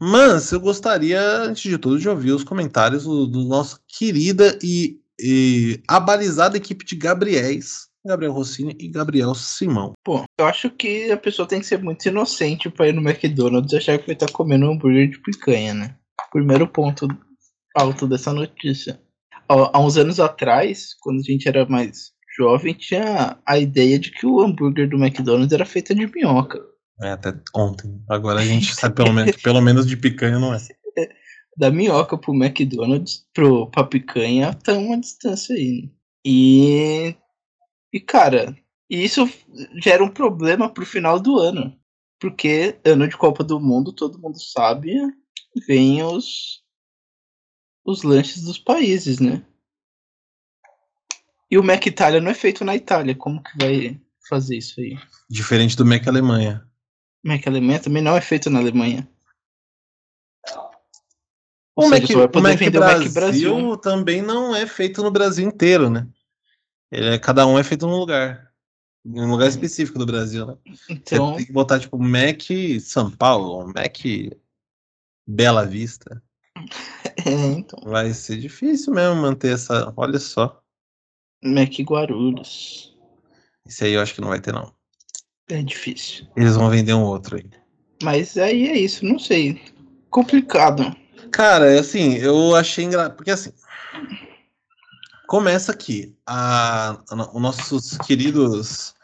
Mas eu gostaria, antes de tudo, de ouvir os comentários do, do nosso querida e, e abalizada equipe de Gabriéis Gabriel Rossini e Gabriel Simão. Pô, eu acho que a pessoa tem que ser muito inocente para ir no McDonald's e achar que vai estar tá comendo um hambúrguer de picanha, né? Primeiro ponto alto dessa notícia. Há uns anos atrás, quando a gente era mais jovem, tinha a ideia de que o hambúrguer do McDonald's era feito de minhoca. É, até ontem. Agora a gente sabe pelo menos, pelo menos de picanha não é. Da minhoca pro McDonald's, pro, pra picanha, tá uma distância aí. Né? E e, cara, isso gera um problema pro final do ano. Porque ano de Copa do Mundo, todo mundo sabe, vem os, os lanches dos países, né? E o Mac Itália não é feito na Itália. Como que vai fazer isso aí? Diferente do Mac Alemanha. Mac Alemanha também não é feito na Alemanha. O, Mac, o Mac, Brasil, Mac Brasil também não é feito no Brasil inteiro, né? Ele é, cada um é feito num lugar. Em um lugar específico do Brasil, né? Então... Você tem que botar, tipo, Mac São Paulo, Mac Bela Vista. É, então. Vai ser difícil mesmo manter essa. Olha só. Mac Guarulhos. Esse aí eu acho que não vai ter, não. É difícil. Eles vão vender um outro aí. Mas aí é isso, não sei. Complicado. Cara, é assim, eu achei engraçado. Porque assim, Começa aqui. A, a, os nossos queridos.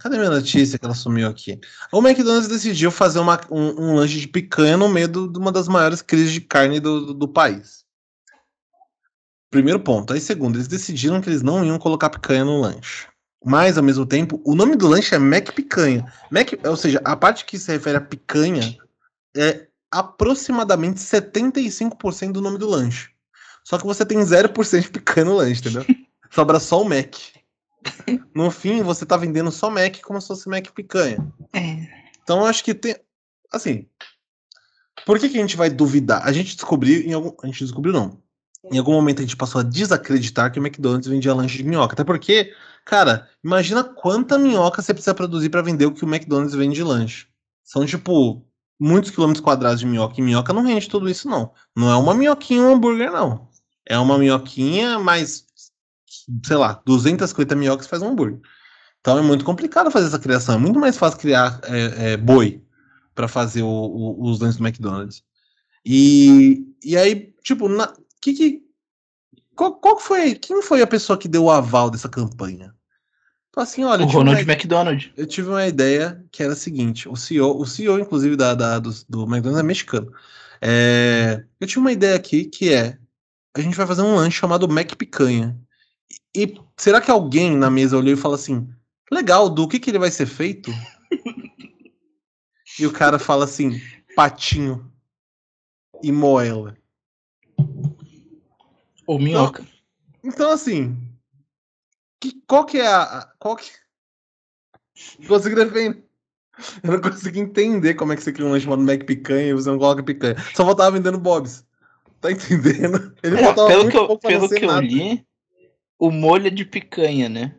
Cadê minha notícia que ela sumiu aqui? O McDonald's decidiu fazer uma, um, um lanche de picanha no meio de uma das maiores crises de carne do, do, do país. Primeiro ponto. Aí, segundo, eles decidiram que eles não iam colocar picanha no lanche. Mas, ao mesmo tempo, o nome do lanche é Mac Picanha. Mac, ou seja, a parte que se refere a picanha é aproximadamente 75% do nome do lanche. Só que você tem 0% de picanha no lanche, entendeu? Sobra só o Mac. No fim, você tá vendendo só Mac como se fosse Mac picanha. É. Então eu acho que tem. Assim. Por que, que a gente vai duvidar? A gente descobriu em algum. A gente descobriu não. Em algum momento a gente passou a desacreditar que o McDonald's vendia lanche de minhoca. Até porque, cara, imagina quanta minhoca você precisa produzir para vender o que o McDonald's vende de lanche. São tipo muitos quilômetros quadrados de minhoca. E minhoca não rende tudo isso, não. Não é uma minhoquinha um hambúrguer, não. É uma minhoquinha, mas, sei lá, 250 minhocas faz um hambúrguer. Então é muito complicado fazer essa criação. É muito mais fácil criar é, é, boi para fazer o, o, os lanches do McDonald's. E, e aí, tipo, na, que, que, qual, qual foi? Quem foi a pessoa que deu o aval dessa campanha? Então, assim, olha, o Ronald uma, McDonald. Eu tive uma ideia que era a seguinte: o CEO, o CEO inclusive, da, da do, do McDonald's é mexicano. É, eu tive uma ideia aqui que é a gente vai fazer um lanche chamado Mac Picanha. E será que alguém na mesa olhou e falou assim: legal, do que, que ele vai ser feito? e o cara fala assim: patinho e moela. Ou minhoca. Então, então assim, que, qual que é a. Qual que. Conseguiu defender? Eu não consigo entender como é que você cria um lanche chamado Mac Picanha e você não coloca picanha. Só faltava vendendo Bob's. Tá entendendo? Ele é, pelo que eu, pelo que eu li, o molho é de picanha, né?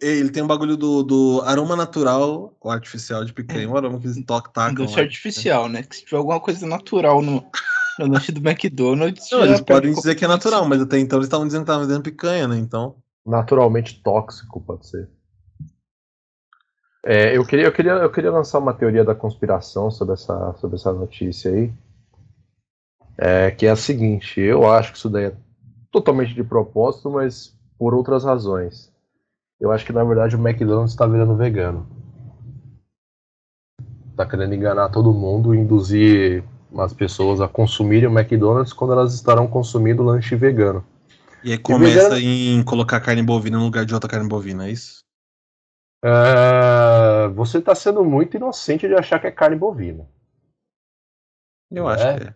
Ele tem um bagulho do, do aroma natural ou artificial de picanha. É. Um aroma que eles tocam, tacam. Doce artificial, né? Que se tiver alguma coisa natural no, no lanche do McDonald's. Não, eles podem dizer que é natural, mas até então eles estavam dizendo que estavam vendendo picanha, né? Então. Naturalmente tóxico, pode ser. É, eu, queria, eu, queria, eu queria lançar uma teoria da conspiração sobre essa, sobre essa notícia aí. É, que é a seguinte: eu acho que isso daí é totalmente de propósito, mas por outras razões. Eu acho que na verdade o McDonald's está virando vegano. Tá querendo enganar todo mundo e induzir as pessoas a consumirem o McDonald's quando elas estarão consumindo lanche vegano. E aí começa e vegano... em colocar carne bovina no lugar de outra carne bovina, é isso? Uh, você está sendo muito inocente de achar que é carne bovina. Eu acho é? que é.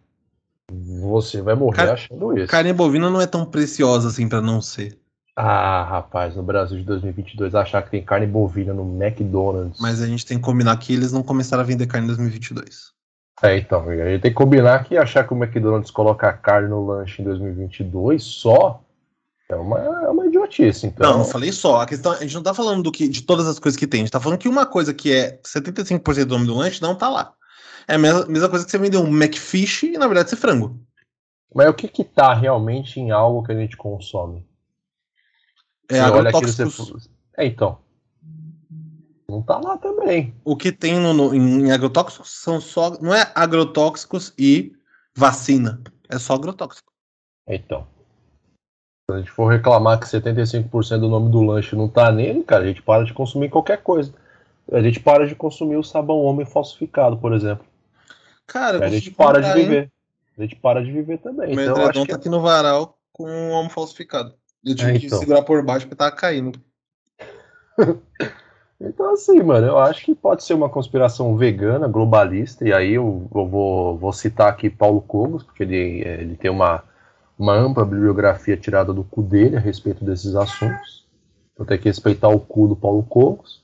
Você vai morrer Car... achando isso. Carne bovina não é tão preciosa assim para não ser. Ah, rapaz, no Brasil de 2022 achar que tem carne bovina no McDonald's. Mas a gente tem que combinar que eles não começaram a vender carne em 2022. É, então, a gente tem que combinar que achar que o McDonald's coloca carne no lanche em 2022 só é uma, é uma idiotice, então. Não, não falei só. A questão, a gente não tá falando do que, de todas as coisas que tem. A gente tá falando que uma coisa que é 75% do nome do lanche não tá lá. É a mesma, coisa que você vender um McFish e na verdade ser frango. Mas o que que tá realmente em algo que a gente consome? É agrotóxicos. Você... É, então. Não tá lá também. O que tem no, no, em agrotóxicos são só. Não é agrotóxicos e vacina. É só agrotóxico. Então. Se a gente for reclamar que 75% do nome do lanche não tá nele, cara, a gente para de consumir qualquer coisa. A gente para de consumir o sabão homem falsificado, por exemplo. Cara, a gente para de viver. Hein? A gente para de viver também. Meu então, edredom tá aqui no varal com um homem falsificado. Eu tive é, então. que segurar por baixo porque tava caindo. então, assim, mano, eu acho que pode ser uma conspiração vegana, globalista, e aí eu, eu vou, vou citar aqui Paulo Cogos, porque ele, ele tem uma, uma ampla bibliografia tirada do cu dele a respeito desses assuntos. Então tem que respeitar o cu do Paulo Cogos.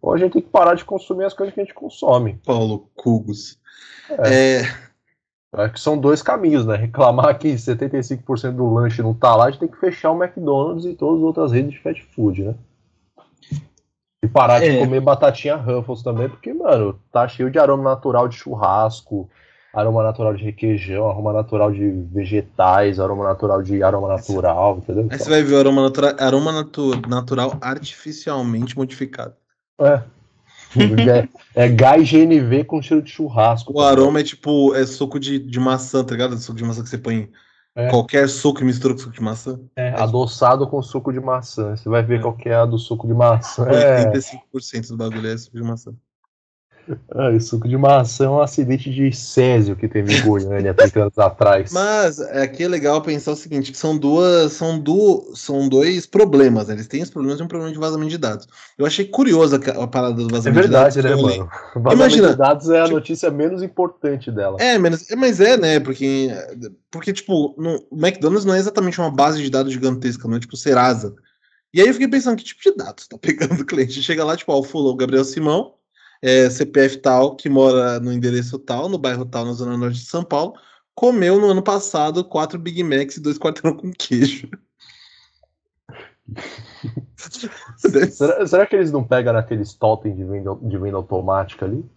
Ou a gente tem que parar de consumir as coisas que a gente consome. Paulo Cogos. É. é... Acho que são dois caminhos, né? Reclamar que 75% do lanche não tá lá, a gente tem que fechar o McDonald's e todas as outras redes de fast food, né? E parar é. de comer batatinha Ruffles também, porque, mano, tá cheio de aroma natural de churrasco, aroma natural de requeijão, aroma natural de vegetais, aroma natural de aroma natural, entendeu? Aí você vai ver o aroma, natura, aroma natu, natural artificialmente modificado. É. É, é gás GNV com cheiro de churrasco. O aroma é tipo, é suco de, de maçã, tá ligado? Suco de maçã que você põe é. qualquer suco e mistura com suco de maçã. É, é adoçado com suco de maçã. Você vai ver é. qual que é a do suco de maçã. 85% é. do bagulho é suco de maçã. Ah, o suco de maçã é um acidente de Césio que teve em Goiânia 30 anos atrás. Mas aqui é legal pensar o seguinte: que são duas. São, du, são dois problemas. Né? Eles têm os problemas e um problema de vazamento de dados. Eu achei curiosa a parada do vazamento de dados. É verdade, né, mano? Vazamento Imagina, de dados é a tipo, notícia menos importante dela. É, menos, mas é, né? Porque, porque tipo, no, o McDonald's não é exatamente uma base de dados gigantesca, não é tipo Serasa. E aí eu fiquei pensando, que tipo de dados tá pegando o cliente? Chega lá, tipo, ó, o Fulano, o Gabriel Simão é, CPF tal, que mora no endereço tal, no bairro tal, na zona norte de São Paulo, comeu no ano passado quatro Big Macs e dois quarteirão com queijo. será, será, que eles não pegam naqueles totem de venda, de venda automática ali?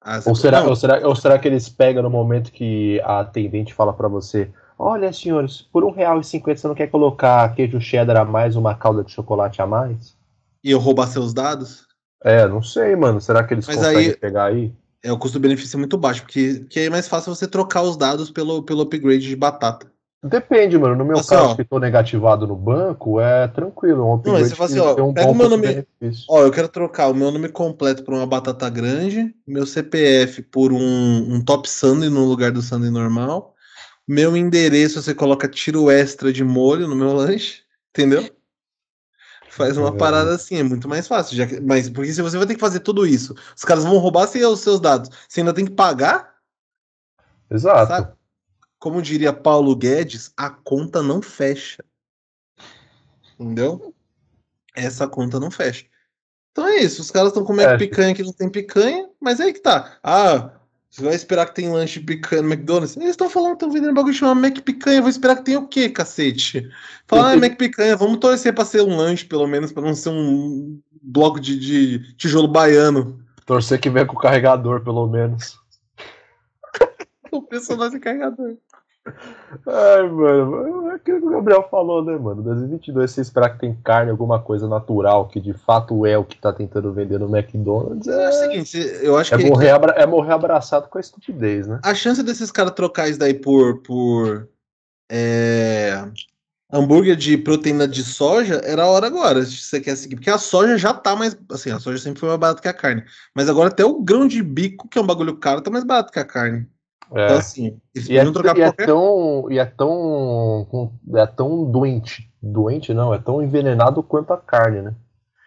Ah, ou, será, ou, será, ou será que eles pegam no momento que a atendente fala para você: Olha, senhores, por um real e cinquenta você não quer colocar queijo cheddar a mais, uma calda de chocolate a mais? E eu roubar seus dados? É, não sei, mano. Será que eles Mas conseguem aí, pegar aí? É, o custo-benefício é muito baixo, porque que é mais fácil você trocar os dados pelo, pelo upgrade de batata. Depende, mano. No meu assim, caso, ó, que estou negativado no banco, é tranquilo. Um upgrade não, você fala assim, ó, um pega o meu nome. Ó, eu quero trocar o meu nome completo por uma batata grande, meu CPF por um, um top sundae no lugar do sundae normal. Meu endereço você coloca tiro extra de molho no meu lanche, entendeu? Faz uma é. parada assim, é muito mais fácil. Já que, mas porque se você vai ter que fazer tudo isso, os caras vão roubar sem os seus dados. Você ainda tem que pagar? Exato. Sabe? Como diria Paulo Guedes, a conta não fecha. Entendeu? Essa conta não fecha. Então é isso, os caras estão comendo É. picanha que não tem picanha, mas aí que tá. Ah, você vai esperar que tem lanche picanha no McDonald's? Eles estão falando, estão vendendo um bagulho chamado Mac Picanha, vou esperar que tem o quê, cacete? Fala, ah, Mac Picanha, vamos torcer pra ser um lanche, pelo menos, pra não ser um bloco de, de tijolo baiano. Torcer que venha com o carregador, pelo menos. O personagem carregador. Ai, mano, é aquilo que o Gabriel falou, né, mano? 2022, você esperar que tem carne, alguma coisa natural, que de fato é o que tá tentando vender no McDonald's, Eu acho o é, seguinte, eu acho é, que morrer, abra- é morrer abraçado com a estupidez, né? a chance desses caras trocar isso daí por, por é, hambúrguer de proteína de soja era a hora agora, se você quer seguir. Porque a soja já tá mais. Assim, a soja sempre foi mais barata que a carne. Mas agora até o grão de bico, que é um bagulho caro, tá mais barato que a carne. Então, É. assim, eles E é, trocar e, é tão, e é tão é tão doente, doente não, é tão envenenado quanto a carne, né?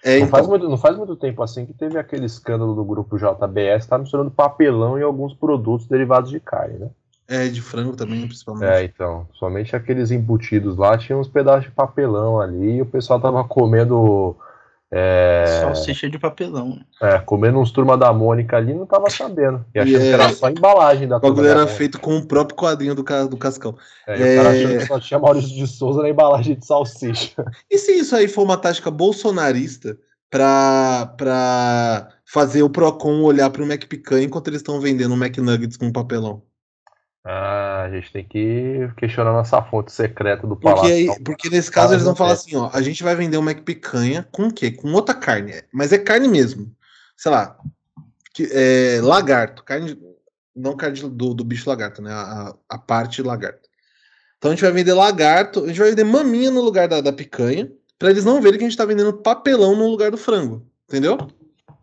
É, não, faz então, muito, não faz muito tempo assim que teve aquele escândalo do grupo JBS, tá misturando papelão em alguns produtos derivados de carne, né? é de frango também, principalmente. É, então, somente aqueles embutidos lá tinham uns pedaços de papelão ali e o pessoal tava comendo é, Salsicha de papelão. né? é, comendo uns turma da Mônica ali não tava sabendo. E achando é- que era só a embalagem da O bagulho era Mônica. feito com o próprio quadrinho do, do Cascão. É, e o cara É. achando que só tinha Maurício de Souza na embalagem de salsicha. E se isso aí for uma tática bolsonarista pra, pra fazer o Procon olhar pro Mac Picanha enquanto eles estão vendendo o Mac Nuggets com papelão? Ah, a gente tem que questionar nossa fonte secreta do Porque, Palácio. aí, porque nesse caso eles vão falar assim, ó, a gente vai vender o Mac Picanha com o quê? Com outra carne, mas é carne mesmo. Sei lá, que, é, lagarto, carne, não carne do, do bicho lagarto, né? A, a parte lagarto. Então a gente vai vender lagarto, a gente vai vender maminha no lugar da, da picanha, pra eles não verem que a gente tá vendendo papelão no lugar do frango, entendeu?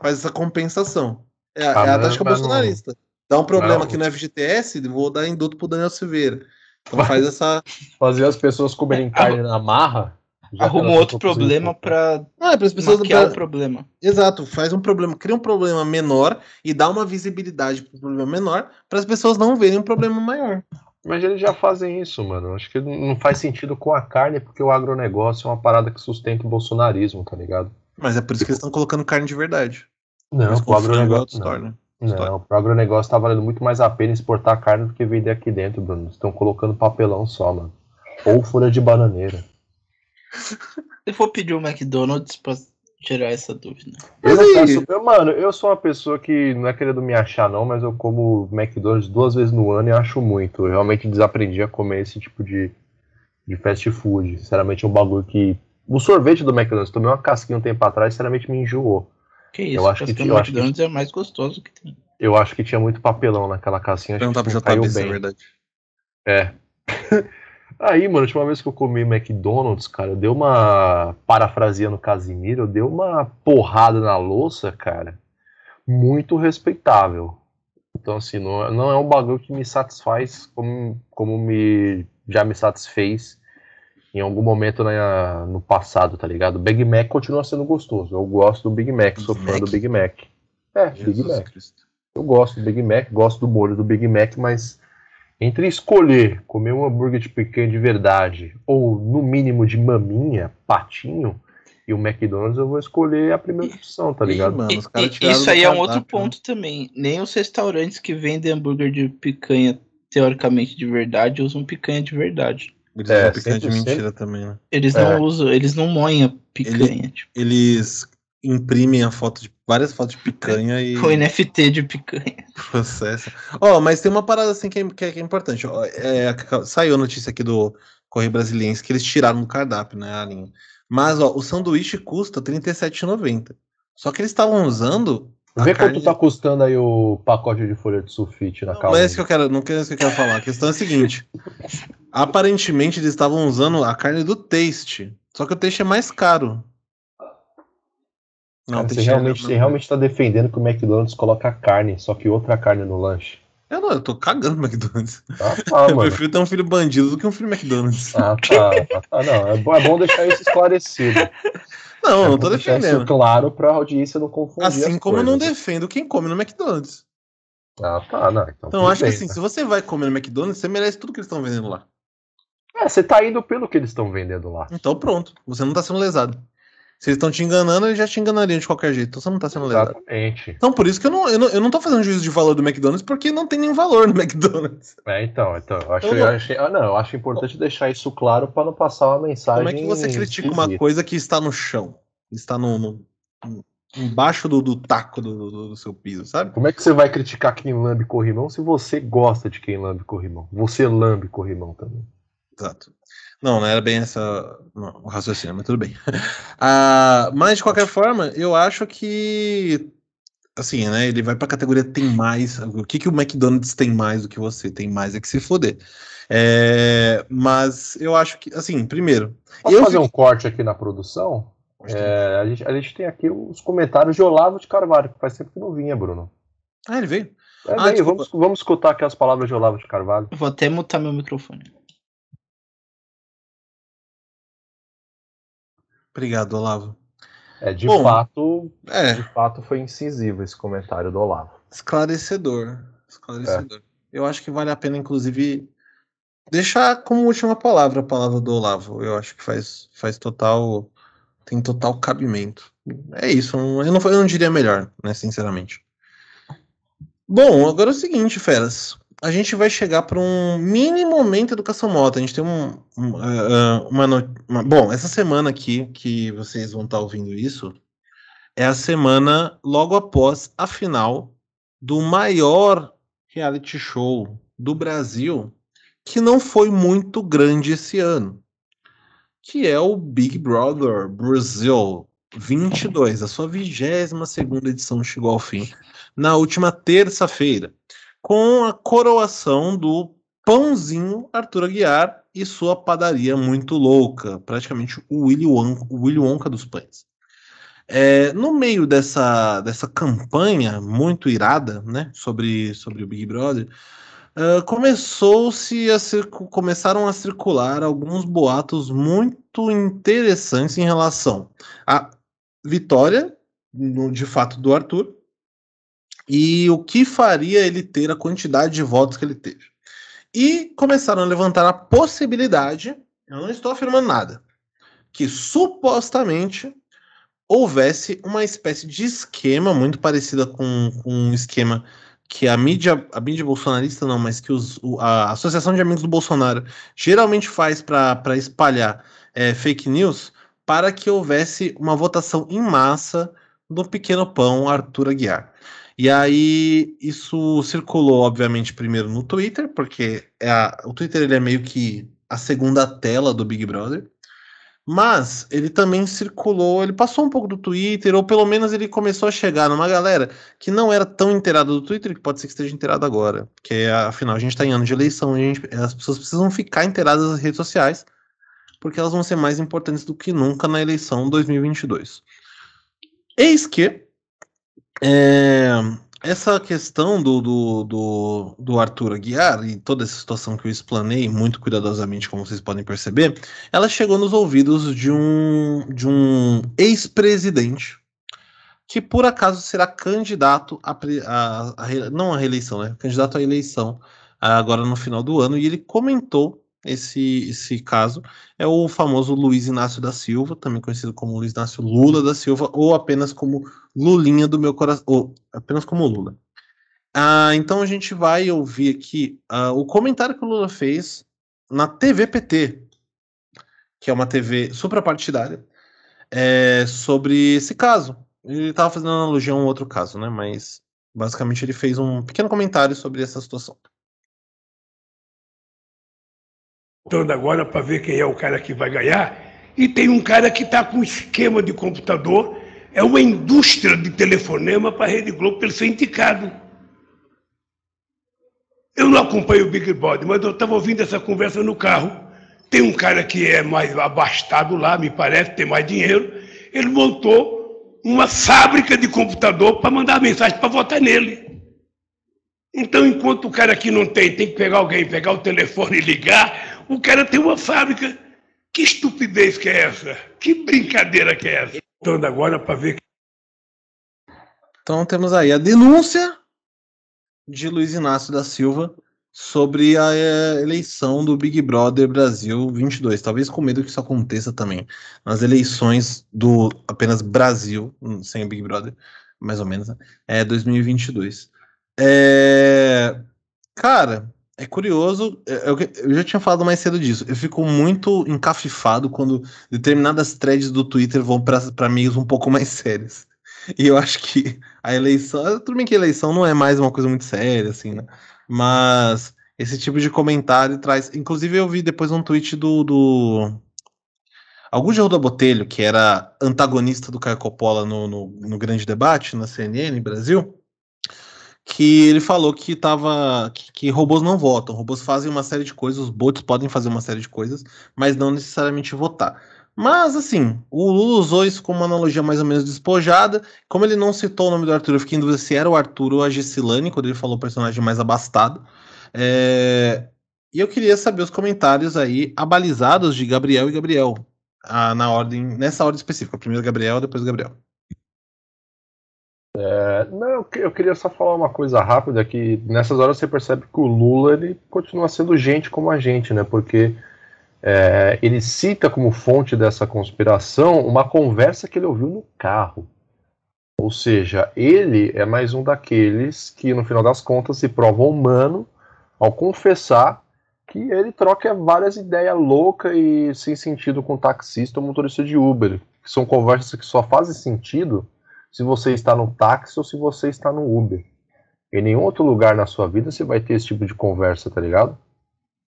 Faz essa compensação. É, a- é a tática mas não- bolsonarista. Dá um problema Não. aqui no FGTS, vou dar induto pro Daniel Silveira. Então faz essa. Fazer as pessoas comerem carne na marra. Arruma outro problema pra Ah, é para as pessoas. maquiar pra- o problema. Exato, faz um problema, cria um problema menor e dá uma visibilidade para o problema menor para as pessoas não verem um problema maior. Mas eles já fazem isso, mano. Acho que não faz sentido com a carne, porque o agronegócio é uma parada que sustenta o bolsonarismo, tá ligado? Mas é por isso que eles estão colocando carne de verdade. Não, Mas o com é outra agronegócio. Não, né? Não, pro agronegócio tá valendo muito mais a pena exportar carne do que vender aqui dentro, Bruno. Estão colocando papelão só, mano. Ou folha de bananeira. Eu vou pedir o McDonald's pra tirar essa dúvida. Eu aí- peço- eu, mano, eu sou uma pessoa que não é querendo me achar, não, mas eu como McDonald's duas vezes no ano e acho muito. Eu realmente desaprendi a comer esse tipo de, de fast food. Sinceramente, é um bagulho que. O sorvete do McDonald's, tomei uma casquinha um tempo atrás, sinceramente me enjoou. Que isso, Eu acho que- eu acho que- McDonald's é mais gostoso que tem. Eu acho que tinha muito papelão naquela casquinha, acho Perguntar que não caiu é bem. verdade. É. Aí, mano, a última vez que eu comi McDonald's, cara, eu dei uma. Parafraseando o Casimiro, eu dei uma porrada na louça, cara, muito respeitável. Então, assim, não, é- não é um bagulho que me satisfaz como, como me já me satisfez em algum momento na- no passado, tá ligado? O Big Mac continua sendo gostoso. Eu gosto do Big Mac, sou Big fã Mac? do Big Mac. É, Big Jesus Mac. Cristo. Eu gosto do Big Mac, gosto do molho do Big Mac, mas entre escolher comer um hambúrguer de picanha de verdade ou no mínimo de maminha, patinho e o McDonald's, eu vou escolher a primeira opção, tá ligado? mano, E- os caras e- isso aí é um outro né? ponto também. Nem os restaurantes que vendem hambúrguer de picanha, teoricamente de verdade, usam picanha de verdade. Eles É, usam picanha de mentira também, né? Eles É. não usam, eles não moem a picanha. Tipo, Eles imprimem a foto de várias fotos de picanha e o NFT de picanha. processam. Ó, mas tem uma parada assim que é, que é- que é importante. É, saiu a notícia aqui do Correio Brasiliense que eles tiraram do cardápio, né, a linha. Mas, ó, o sanduíche custa R$ 37,90. Só que eles estavam usando. Vê carne quanto tá custando aí o pacote de folha de sulfite na Não, calma. mas é isso que eu quero, não é isso que eu quero falar. A questão é a seguinte: aparentemente eles estavam usando a carne do Taste, só que o Taste é mais caro. Não, o você, é- realmente, você realmente tá defendendo que o McDonald's coloca carne, só que outra carne no lanche. Eu não, eu tô cagando no McDonald's. Ah, tá, eu mano. prefiro ter um filho bandido do que um filho McDonald's. Ah, tá. Ah. Não, é bom, é bom deixar isso esclarecido. Não, É eu não tô defendendo. isso claro pra audiência não confundir. Assim as como eu não coisas. defendo quem come no McDonald's. Ah, tá, não. Então, Então acho que bem, assim, né? se você vai comer no McDonald's, você merece tudo que eles estão vendendo lá. É, você tá indo pelo que eles estão vendendo lá. Então pronto, você não tá sendo lesado. Se eles estão te enganando, eles já te enganariam de qualquer jeito. Então você não tá sendo legal. Exatamente. Então por isso que eu não, eu não, eu não tô fazendo juízo de valor do McDonald's, porque não tem nenhum valor no McDonald's. É, então, então eu acho, Eu achei- ah, não, eu acho importante deixar isso claro para não passar uma mensagem. Como é que você critica uma esquisita. coisa que está no chão? Está no, no- embaixo do, do taco do, do- do seu piso, sabe? Como é que você vai criticar quem lambe corrimão se você gosta de quem lambe corrimão? Você lambe corrimão também. Exato. Não, não era bem essa não, o raciocínio, mas tudo bem. Ah, mas de qualquer forma, eu acho que assim, né? Ele vai pra categoria tem mais. O que, que o McDonald's tem mais do que você? Tem mais é que se foder. É, mas eu acho que, assim, primeiro. Posso eu fazer fiquei- um corte aqui na produção? É, a, gente, a gente tem aqui os comentários de Olavo de Carvalho, que faz tempo que não vinha, Bruno. Ah, ele veio? É, Ah, desculpa. vamos, vamos escutar aqui as palavras de Olavo de Carvalho. Vou até mutar meu microfone. Obrigado, Olavo. É, de Bom, fato, É, de fato foi incisivo esse comentário do Olavo. esclarecedor. Esclarecedor. Eu acho que vale a pena, inclusive, deixar como última palavra a palavra do Olavo. Eu acho que faz, faz total. Tem total cabimento. É isso. Eu não, eu não diria melhor, né? Sinceramente. Bom, agora é o seguinte, feras. A gente vai chegar para um mini momento educação moto. A gente tem um, um, ah, uma, uma- Bom, essa semana aqui, que vocês vão estar ouvindo isso, é a semana logo após a final do maior reality show do Brasil, que não foi muito grande esse ano, que é o Big Brother Brasil 22. A sua 22 segunda edição chegou ao fim na última terça-feira, com a coroação do Pãozinho Arthur Aguiar e sua padaria muito louca, praticamente o Willy Wonka, o Willy Wonka dos pães. É, no meio dessa, dessa campanha muito irada, né, sobre, sobre o Big Brother, ah, começou-se a começaram a circular alguns boatos muito interessantes em relação à vitória, no- de fato, do Arthur e o que faria ele ter a quantidade de votos que ele teve. E começaram a levantar a possibilidade, eu não estou afirmando nada, que supostamente houvesse uma espécie de esquema muito parecida com, com um esquema que a mídia, a mídia bolsonarista não, mas que os, a Associação de Amigos do Bolsonaro geralmente faz para espalhar é, fake news, para que houvesse uma votação em massa do pequeno pão Arthur Aguiar. E aí isso circulou, obviamente, primeiro no Twitter, porque é a- o Twitter ele é meio que a segunda tela do Big Brother. Mas ele também circulou, ele passou um pouco do Twitter, ou pelo menos ele começou a chegar numa galera que não era tão inteirada do Twitter, que pode ser que esteja inteirada agora. Porque afinal a gente está em ano de eleição, gente- as pessoas precisam ficar inteiradas nas redes sociais, porque elas vão ser mais importantes do que nunca na eleição 2022. Eis que é, essa questão do, do, do, do Arthur Aguiar e toda essa situação que eu explanei muito cuidadosamente, como vocês podem perceber, ela chegou nos ouvidos de um, de um ex-presidente que por acaso será candidato a, a- a não a reeleição, né? Candidato à eleição ah, agora no final do ano, e ele comentou esse, esse caso. É o famoso Luiz Inácio da Silva, também conhecido como Luiz Inácio Lula da Silva, ou apenas como Lulinha do meu coração, ou apenas como Lula. Ah, então a gente vai ouvir aqui ah, o comentário que o Lula fez na TVPT, que é uma TV suprapartidária, é, sobre esse caso. Ele estava fazendo analogia a um outro caso, né? Mas basicamente ele fez um pequeno comentário sobre essa situação. Voltando agora para ver quem é o cara que vai ganhar. E tem um cara que está com um esquema de computador, é uma indústria de telefonema para a Rede Globo para ele ser indicado. Eu não acompanho o Big Brother, mas eu estava ouvindo essa conversa no carro. Tem um cara que é mais abastado lá, me parece, tem mais dinheiro. Ele montou uma fábrica de computador para mandar mensagem para votar nele. Então, enquanto o cara aqui não tem, tem que pegar alguém, pegar o telefone e ligar, o cara tem uma fábrica. Que estupidez que é essa? Que brincadeira que é essa? Voltando agora para ver Então temos aí a denúncia de Luiz Inácio da Silva sobre a é, eleição do Big Brother Brasil 22. Talvez com medo que isso aconteça também nas eleições do apenas Brasil, hum, sem o Big Brother, mais ou menos, né? é 2022. É... Cara, é curioso, é, eu, eu, já tinha falado mais cedo disso. Eu fico muito encafifado quando determinadas threads do Twitter vão para meios um pouco mais sérios. E eu acho que a eleição. Tudo bem que a eleição não é mais uma coisa muito séria, assim, né? Mas esse tipo de comentário traz. Inclusive, eu vi depois um tweet do. do... Algum da Botelho, que era antagonista do Caio Coppola no, no, no grande debate na CNN Brasil que ele falou que tava que, que, robôs não votam, robôs fazem uma série de coisas, os bots podem fazer uma série de coisas, mas não necessariamente votar. Mas assim, o Lula usou isso como uma analogia mais ou menos despojada. Como ele não citou o nome do Arthur, eu fiquei em dúvida se era o Arthur ou a Gessilane, quando ele falou o personagem mais abastado. É... E eu queria saber os comentários aí abalizados de Gabriel e Gabriel. Ah, na ordem, nessa ordem específica. Primeiro Gabriel, depois Gabriel. É, não, eu queria só falar uma coisa rápida que nessas horas você percebe que o Lula ele continua sendo gente como a gente, né? Porque é, ele cita como fonte dessa conspiração uma conversa que ele ouviu no carro. Ou seja, ele é mais um daqueles que no final das contas se prova humano ao confessar que ele troca várias ideias loucas e sem sentido com taxista ou motorista de Uber, que são conversas que só fazem sentido se você está no táxi ou se você está no Uber. Em nenhum outro lugar na sua vida você vai ter esse tipo de conversa, tá ligado?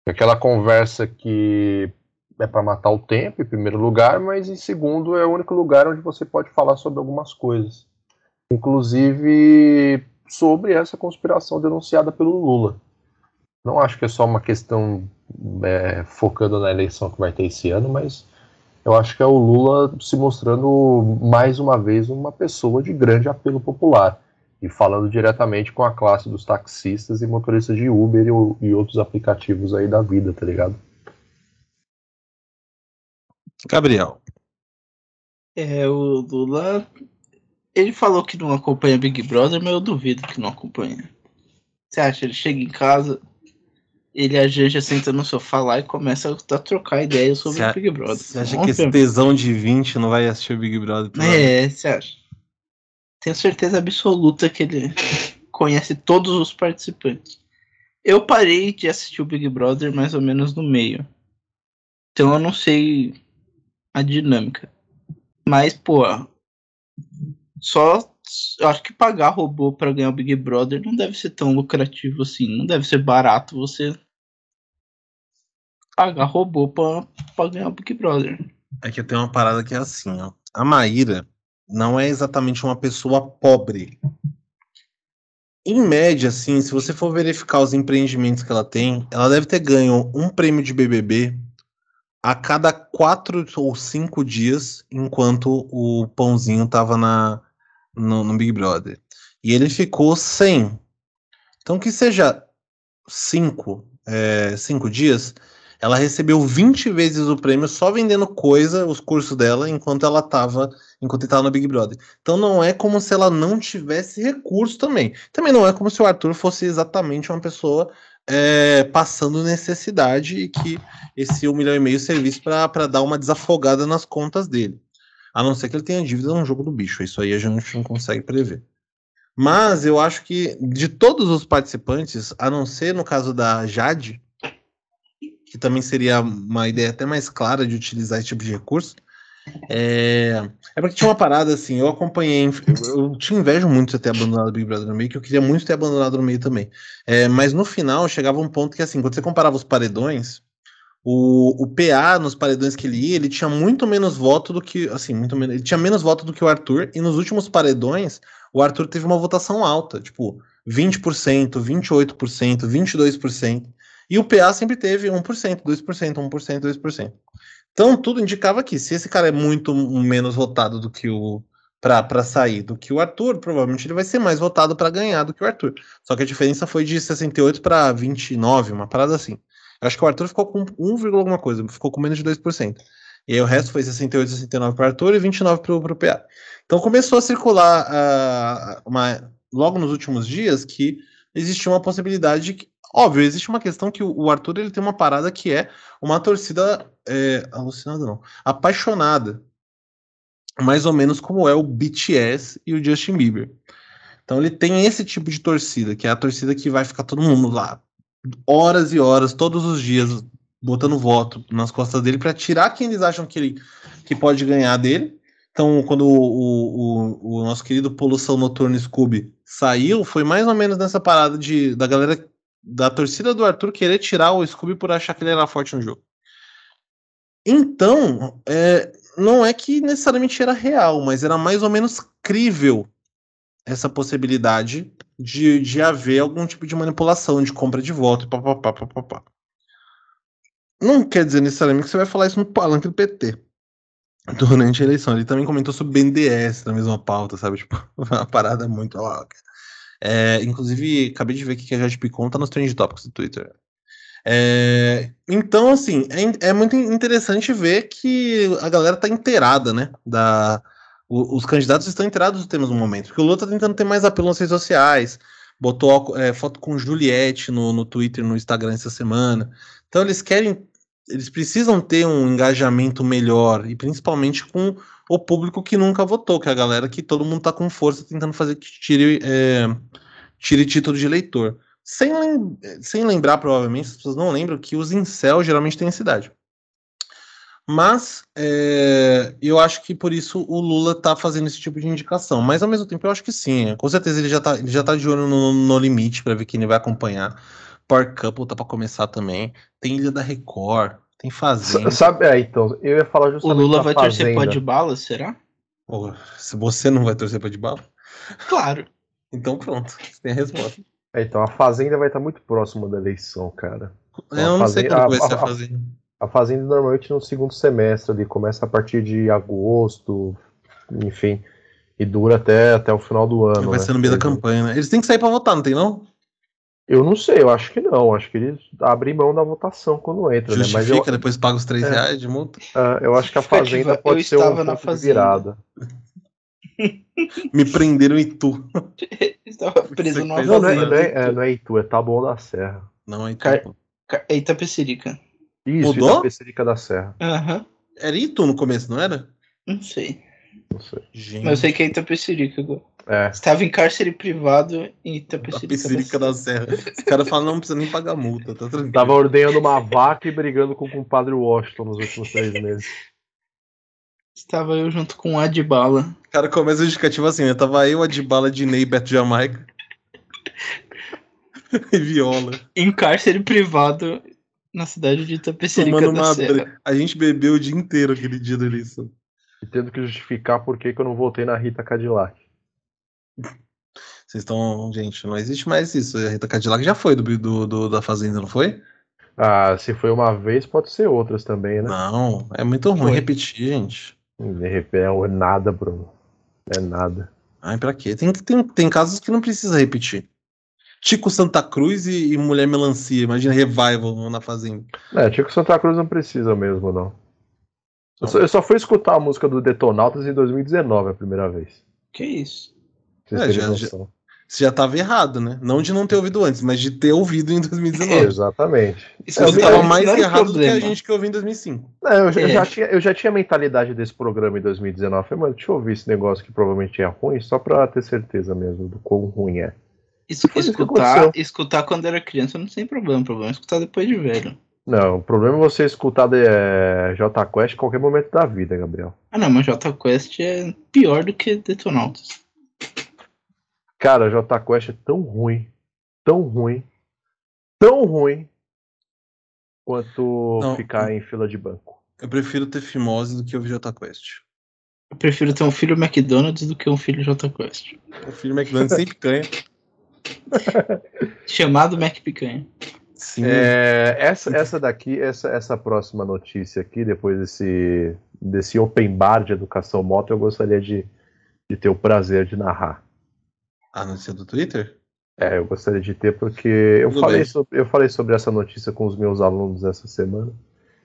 Aquela conversa que é para matar o tempo, em primeiro lugar, mas em segundo é o único lugar onde você pode falar sobre algumas coisas. Inclusive sobre essa conspiração denunciada pelo Lula. Não acho que é só uma questão é, focando na eleição que vai ter esse ano, mas eu acho que é o Lula se mostrando mais uma vez uma pessoa de grande apelo popular e falando diretamente com a classe dos taxistas e motoristas de Uber e, e outros aplicativos aí da vida, tá ligado? Gabriel. É, o Lula. Ele falou que não acompanha Big Brother, mas eu duvido que não acompanha. Você acha? Ele chega em casa, ele e a Janja senta no sofá lá e começa a trocar ideias sobre o Big Brother. Você acha que esse tesão de 20 não vai assistir o Big Brother? É, você acha? Tenho certeza absoluta que ele conhece todos os participantes. Eu parei de assistir o Big Brother mais ou menos no meio. Então eu não sei a dinâmica. Mas, pô, só eu acho que pagar robô para ganhar o Big Brother não deve ser tão lucrativo assim. Não deve ser barato você pagar robô pra, pra ganhar o Big Brother. É que tem uma parada que é assim, ó. A Maíra não é exatamente uma pessoa pobre. Em média, assim, se você for verificar os empreendimentos que ela tem, ela deve ter ganho um prêmio de BBB a cada quatro ou cinco dias, enquanto o pãozinho tava na, no, no Big Brother. E ele ficou sem. Então, que seja cinco, é, cinco dias, ela recebeu 20 vezes o prêmio só vendendo coisa, os cursos dela, enquanto ela estava enquanto estava no Big Brother. Então não é como se ela não tivesse recurso também. Também não é como se o Arthur fosse exatamente uma pessoa é, passando necessidade e que esse um milhão e meio servisse para dar uma desafogada nas contas dele. A não ser que ele tenha dívida no jogo do bicho. Isso aí a gente não consegue prever. Mas eu acho que de todos os participantes, a não ser no caso da Jade, que também seria uma ideia até mais clara de utilizar esse tipo de recurso. É, é porque tinha uma parada assim, eu acompanhei, eu, te invejo muito de ter abandonado o Big Brother no meio, que eu queria muito ter abandonado no meio também. É, mas no final chegava um ponto que assim, quando você comparava os paredões, o, o PA nos paredões que ele ia, ele tinha muito menos voto do que, assim, muito menos, ele tinha menos voto do que o Arthur, e nos últimos paredões, o Arthur teve uma votação alta, tipo, 20%, 28%, 22%. E o PA sempre teve 1%, 2%, 1%, 2%. Então tudo indicava que se esse cara é muito menos votado do que o para sair do que o Arthur, provavelmente ele vai ser mais votado para ganhar do que o Arthur. Só que a diferença foi de 68 para 29, uma parada assim. Acho que o Arthur ficou com 1, alguma coisa, ficou com menos de 2%. E aí o resto foi 68, 69 para o Arthur e 29 para o PA. Então começou a circular uh, uma, logo nos últimos dias que existia uma possibilidade de que Óbvio, existe uma questão que o Arthur ele tem uma parada que é uma torcida é, alucinada, não, apaixonada. Mais ou menos como é o BTS e o Justin Bieber. Então ele tem esse tipo de torcida, que é a torcida que vai ficar todo mundo lá horas e horas, todos os dias, botando voto nas costas dele para tirar quem eles acham que ele que pode ganhar dele. Então, quando o, o, o, nosso querido Poluição Noturno Scooby saiu, foi mais ou menos nessa parada de da galera da torcida do Arthur querer tirar o Scooby por achar que ele era forte no jogo. Então, é, não é que necessariamente era real, mas era mais ou menos crível essa possibilidade de, de haver algum tipo de manipulação, de compra de voto, papapá, papapá. Não quer dizer necessariamente que você vai falar isso no palanque do PT durante a eleição. Ele também comentou sobre BNDES na mesma pauta, sabe? Tipo, uma parada muito louca. É, inclusive, acabei de ver que a Jade Picon tá nos trend topics do Twitter. É, então, assim, é, é, muito interessante ver que a galera tá inteirada, né? Da, os candidatos estão inteirados dos temas no momento. Porque o Lula tá tentando ter mais apelo nas redes sociais, botou é, foto com Juliette no, no Twitter, no Instagram essa semana. Então, eles querem eles precisam ter um engajamento melhor, e principalmente com o público que nunca votou, que é a galera que todo mundo tá com força tentando fazer que tire, é, tire título de eleitor. Sem, lem sem lembrar, provavelmente, as pessoas não lembram que os incel geralmente têm cidade. Mas é, eu acho que por isso o Lula tá fazendo esse tipo de indicação. Mas ao mesmo tempo eu acho que sim. Com certeza ele já tá, ele já tá de olho no, no limite para ver quem ele vai acompanhar. Power Couple tá pra começar também. Tem Ilha da Record, tem Fazenda. Sabe, é, então, eu ia falar justamente. O Lula vai fazenda. torcer pra de bala, será? Pô, se você não vai torcer pra de bala? Claro. Então pronto, você tem a resposta. É, então a Fazenda vai estar muito próxima da eleição, cara. Então, eu não fazenda, sei quando vai ser a Fazenda. A Fazenda normalmente no segundo semestre ali, começa a partir de agosto, enfim, e dura até, até o final do ano. Vai né? ser no meio da campanha, né? Eles têm que sair pra votar, não tem não? Eu não sei, eu acho que não. Acho que eles abrem mão da votação quando entra, Justifica, né? Mas eu, depois paga os 3 é, reais de multa. Uh, eu acho que a Fazenda pode ser um na virada. Me prenderam em Itu. Estava preso numa não, não, é, não, é, é, não é Itu, é Taboão da Serra. Não é Itu. Car... Car... É Itapecerica. Isso, Mudou? Itapecerica da Serra. Uhum. Era Itu no começo, não era? Não sei. Não sei. Gente. Mas eu sei que é Itapecerica agora. É. Estava em cárcere privado em Itapecerica, Itapecerica da, da Serra. Os caras falam, não precisa nem pagar multa, tá tranquilo. Tava ordenhando uma vaca e brigando com o compadre Washington nos últimos três meses. Estava eu junto com o Adbala. O cara começa a justificativa assim, né? Tava eu, Adbala, Dinei, Beto Jamaica. e Viola. Em cárcere privado na cidade de Itapecerica Tomando da Serra. A gente bebeu o dia inteiro aquele dia da eleição. E tendo que justificar por que, que eu não votei na Rita Cadillac. Vocês estão. Gente, não existe mais isso. A Rita Cadillac já foi do, do, do, da Fazenda, não foi? Ah, se foi uma vez, pode ser outras também, né? Não, é muito ruim foi. repetir, gente. De repente, é nada, Bruno. É nada. Ai, pra quê? Tem, tem, tem casos que não precisa repetir. Tico Santa Cruz e, e Mulher Melancia. Imagina Revival na Fazenda. É, Tico Santa Cruz não precisa mesmo, não. Eu só, eu só fui escutar a música do Detonautas em 2019 a primeira vez. Que isso? É, já, já, você já estava errado, né? Não de não ter ouvido antes, mas de ter ouvido em 2019. Exatamente. Isso você estava mais errado do que a gente que ouviu em 2005. Não, eu, é. eu, já tinha, eu já tinha a mentalidade desse programa em 2019. Falei, mano, deixa eu ouvir esse negócio que provavelmente é ruim, só pra ter certeza mesmo do quão ruim é. Isso, escutar, escutar quando era criança não tem problema. O problema é escutar depois de velho. Não, o problema é você escutar de, é, J Quest em qualquer momento da vida, Gabriel. Ah, não, mas J Quest é pior do que Detonautas. Cara, J Quest é tão ruim, tão ruim, tão ruim quanto não, ficar em fila de banco. Eu prefiro ter fimose do que ouvir J Quest. Eu prefiro ter um filho McDonald's do que um filho J Quest. O filho McDonald's sem picanha. Chamado Mac Picanha. Sim. É, essa, essa daqui, essa, essa próxima notícia aqui, depois desse, desse open bar de educação moto, eu gostaria de, de ter o prazer de narrar. A notícia do Twitter? É, eu gostaria de ter, porque eu falei, sobre, eu falei sobre essa notícia com os meus alunos essa semana.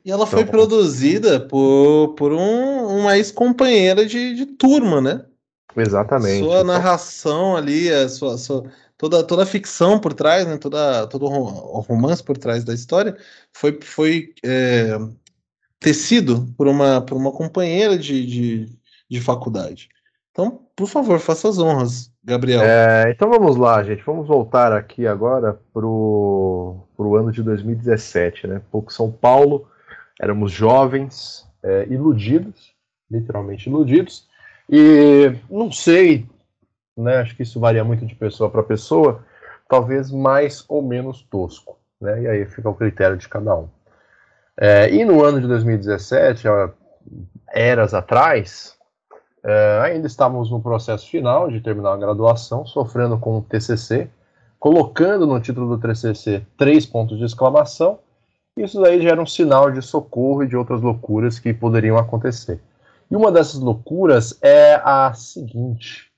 E ela foi então, produzida por, por um, uma ex-companheira de, de turma, né? Exatamente. Sua narração ali, a sua, sua, toda, toda a ficção por trás, né, toda, todo o romance por trás da história foi, foi é, tecido por uma, por uma companheira de, de, de faculdade. Então, por favor, faça as honras, Gabriel. É, então vamos lá, gente. Vamos voltar aqui agora pro, pro ano de 2017, né? Pouco São Paulo, éramos jovens, é, iludidos, literalmente iludidos, e não sei, né? Acho que isso varia muito de pessoa para pessoa, talvez mais ou menos tosco, né? E aí fica o critério de cada um. É, e no ano de 2017, eras atrás, é, ainda estávamos no processo final de terminar a graduação, sofrendo com o TCC, colocando no título do TCC três pontos de exclamação. Isso daí já era um sinal de socorro e de outras loucuras que poderiam acontecer. E uma dessas loucuras é a seguinte: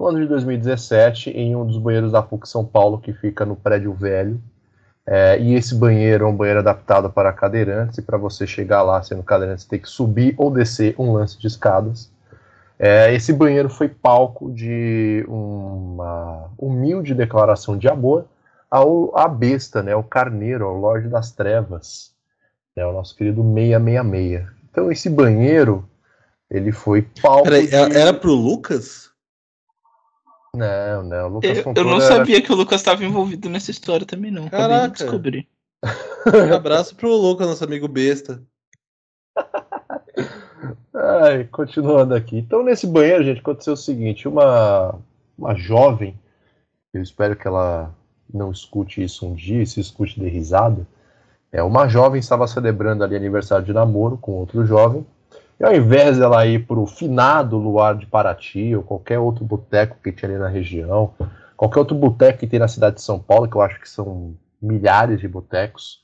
no ano de 2017, em um dos banheiros da PUC São Paulo, que fica no prédio velho, é, e esse banheiro é um banheiro adaptado para cadeirantes, e para você chegar lá sendo cadeirante, você tem que subir ou descer um lance de escadas. É, esse banheiro foi palco de uma humilde declaração de amor ao à besta, né, o carneiro, ao Lorde das Trevas, né, o nosso querido 666. Então esse banheiro, ele foi palco Peraí, de... era pro Lucas? Não, não, o Lucas Eu, Fontoura eu não era- sabia que o Lucas estava envolvido nessa história também, não. Acabei de Caraca. descobrir. Um abraço pro Lucas, nosso amigo besta. Ai, continuando aqui. Então, nesse banheiro, gente, aconteceu o seguinte: uma, uma jovem, eu espero que ela não escute isso um dia, se escute de risada. É, uma jovem estava celebrando ali aniversário de namoro com outro jovem, e ao invés dela ir para o finado luar de Paraty ou qualquer outro boteco que tinha ali na região, qualquer outro boteco que tem na cidade de São Paulo, que eu acho que são milhares de botecos,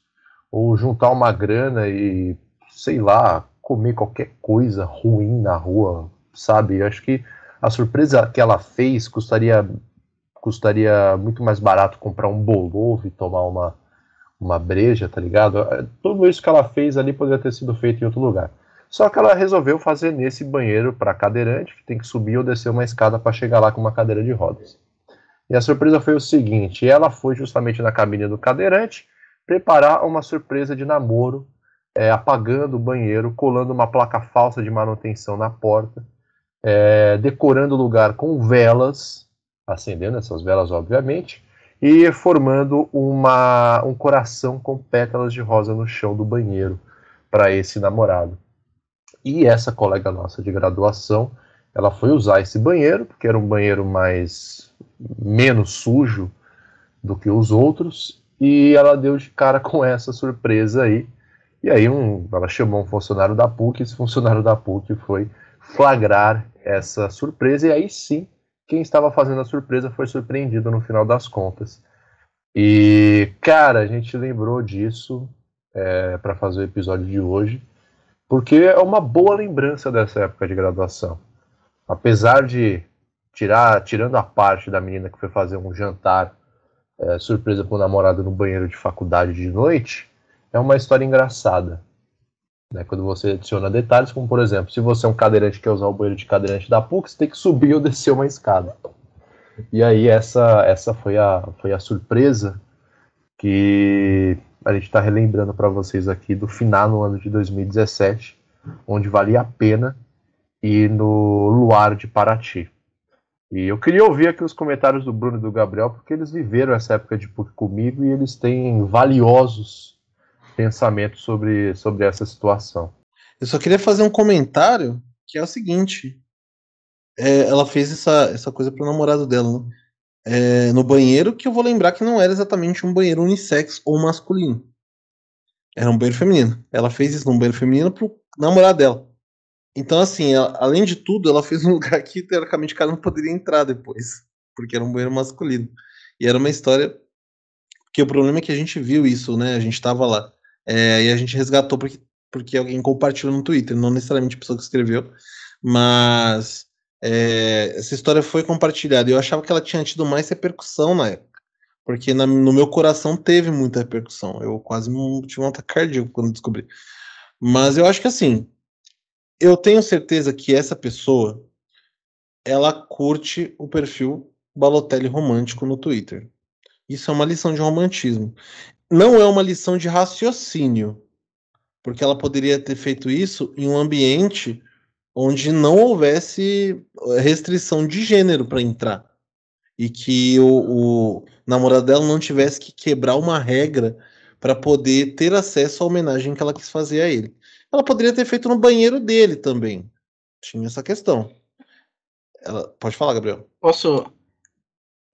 ou juntar uma grana e, sei lá, comer qualquer coisa ruim na rua, sabe? Eu acho que a surpresa que ela fez custaria custaria muito mais barato comprar um bolovo e tomar uma, uma breja, tá ligado? Tudo isso que ela fez ali poderia ter sido feito em outro lugar. Só que ela resolveu fazer nesse banheiro para cadeirante, que tem que subir ou descer uma escada para chegar lá com uma cadeira de rodas. E a surpresa foi o seguinte: ela foi justamente na cabine do cadeirante preparar uma surpresa de namoro é, apagando o banheiro, colando uma placa falsa de manutenção na porta, é, decorando o lugar com velas, acendendo essas velas, obviamente, e formando uma, um coração com pétalas de rosa no chão do banheiro para esse namorado. E essa colega nossa de graduação, ela foi usar esse banheiro, porque era um banheiro mais menos sujo do que os outros, e ela deu de cara com essa surpresa aí. E aí um, ela chamou um funcionário da PUC, esse funcionário da PUC foi flagrar essa surpresa, e aí sim, quem estava fazendo a surpresa foi surpreendido no final das contas. E, cara, a gente lembrou disso é, para fazer o episódio de hoje, porque é uma boa lembrança dessa época de graduação. Apesar de tirar, tirando a parte da menina que foi fazer um jantar é, surpresa com o namorado no banheiro de faculdade de noite, é uma história engraçada. Né? Quando você adiciona detalhes, como por exemplo, se você é um cadeirante que quer usar o banheiro de cadeirante da PUC, você tem que subir ou descer uma escada. E aí essa, essa foi, a, foi a surpresa que a gente está relembrando para vocês aqui do final no ano de 2017, onde valia a pena ir no Luar de Paraty. E eu queria ouvir aqui os comentários do Bruno e do Gabriel, porque eles viveram essa época de PUC comigo e eles têm valiosos pensamentos sobre, sobre essa situação. Eu só queria fazer um comentário que é o seguinte. É, ela fez essa, essa coisa pro namorado dela, né? É, no banheiro, que eu vou lembrar que não era exatamente um banheiro unissex ou masculino. Era um banheiro feminino. Ela fez isso num banheiro feminino pro namorado dela. Então, assim, ela- além de tudo, ela fez um lugar que, teoricamente, o cara não poderia entrar depois. Porque era um banheiro masculino. E era uma história. Porque o problema é que a gente viu isso, né? A gente tava lá. É, e a gente resgatou porque, porque alguém compartilhou no Twitter, não necessariamente a pessoa que escreveu. Mas é, essa história foi compartilhada. Eu achava que ela tinha tido mais repercussão na época. Porque na- no meu coração teve muita repercussão. Eu quase tive um ataque cardíaco quando descobri. Mas eu acho que assim, eu tenho certeza que essa pessoa ela curte o perfil Balotelli romântico no Twitter. Isso é uma lição de romantismo. Não é uma lição de raciocínio, porque ela poderia ter feito isso em um ambiente onde não houvesse restrição de gênero para entrar e que o, o namorado dela não tivesse que quebrar uma regra para poder ter acesso à homenagem que ela quis fazer a ele. Ela poderia ter feito no banheiro dele também. Tinha essa questão. Ela... Pode falar, Gabriel. Posso.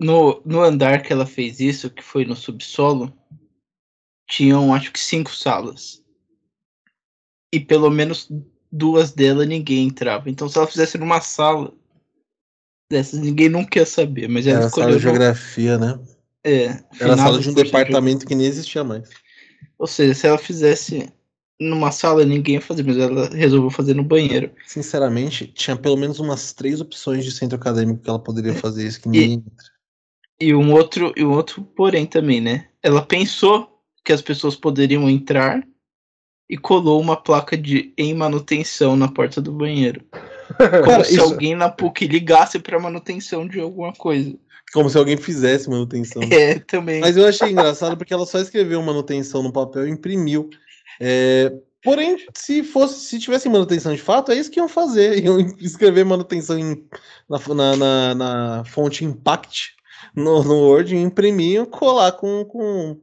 No, no andar que ela fez isso, que foi no subsolo, tinham acho que cinco salas. E pelo menos duas delas ninguém entrava. Então se ela fizesse numa sala dessas, ninguém nunca ia saber. Mas ela Era sala de geografia, né? É. Era sala de um departamento que nem existia mais. Ou seja, se ela fizesse numa sala, ninguém ia fazer, mas ela resolveu fazer no banheiro. Sinceramente, tinha pelo menos umas três opções de centro acadêmico que ela poderia fazer isso, que ninguém entra. E um outro, e um outro porém também, né? Ela pensou que as pessoas poderiam entrar e colou uma placa de em manutenção na porta do banheiro. Como Cara, se alguém na PUC ligasse para manutenção de alguma coisa. Como se alguém fizesse manutenção. É, também. Mas eu achei engraçado porque ela só escreveu manutenção no papel e imprimiu. É, porém, se fosse, se tivesse manutenção de fato, é isso que iam fazer. Iam escrever manutenção em- na, na, na- na fonte Impact no, no Word, imprimir e colar com, com,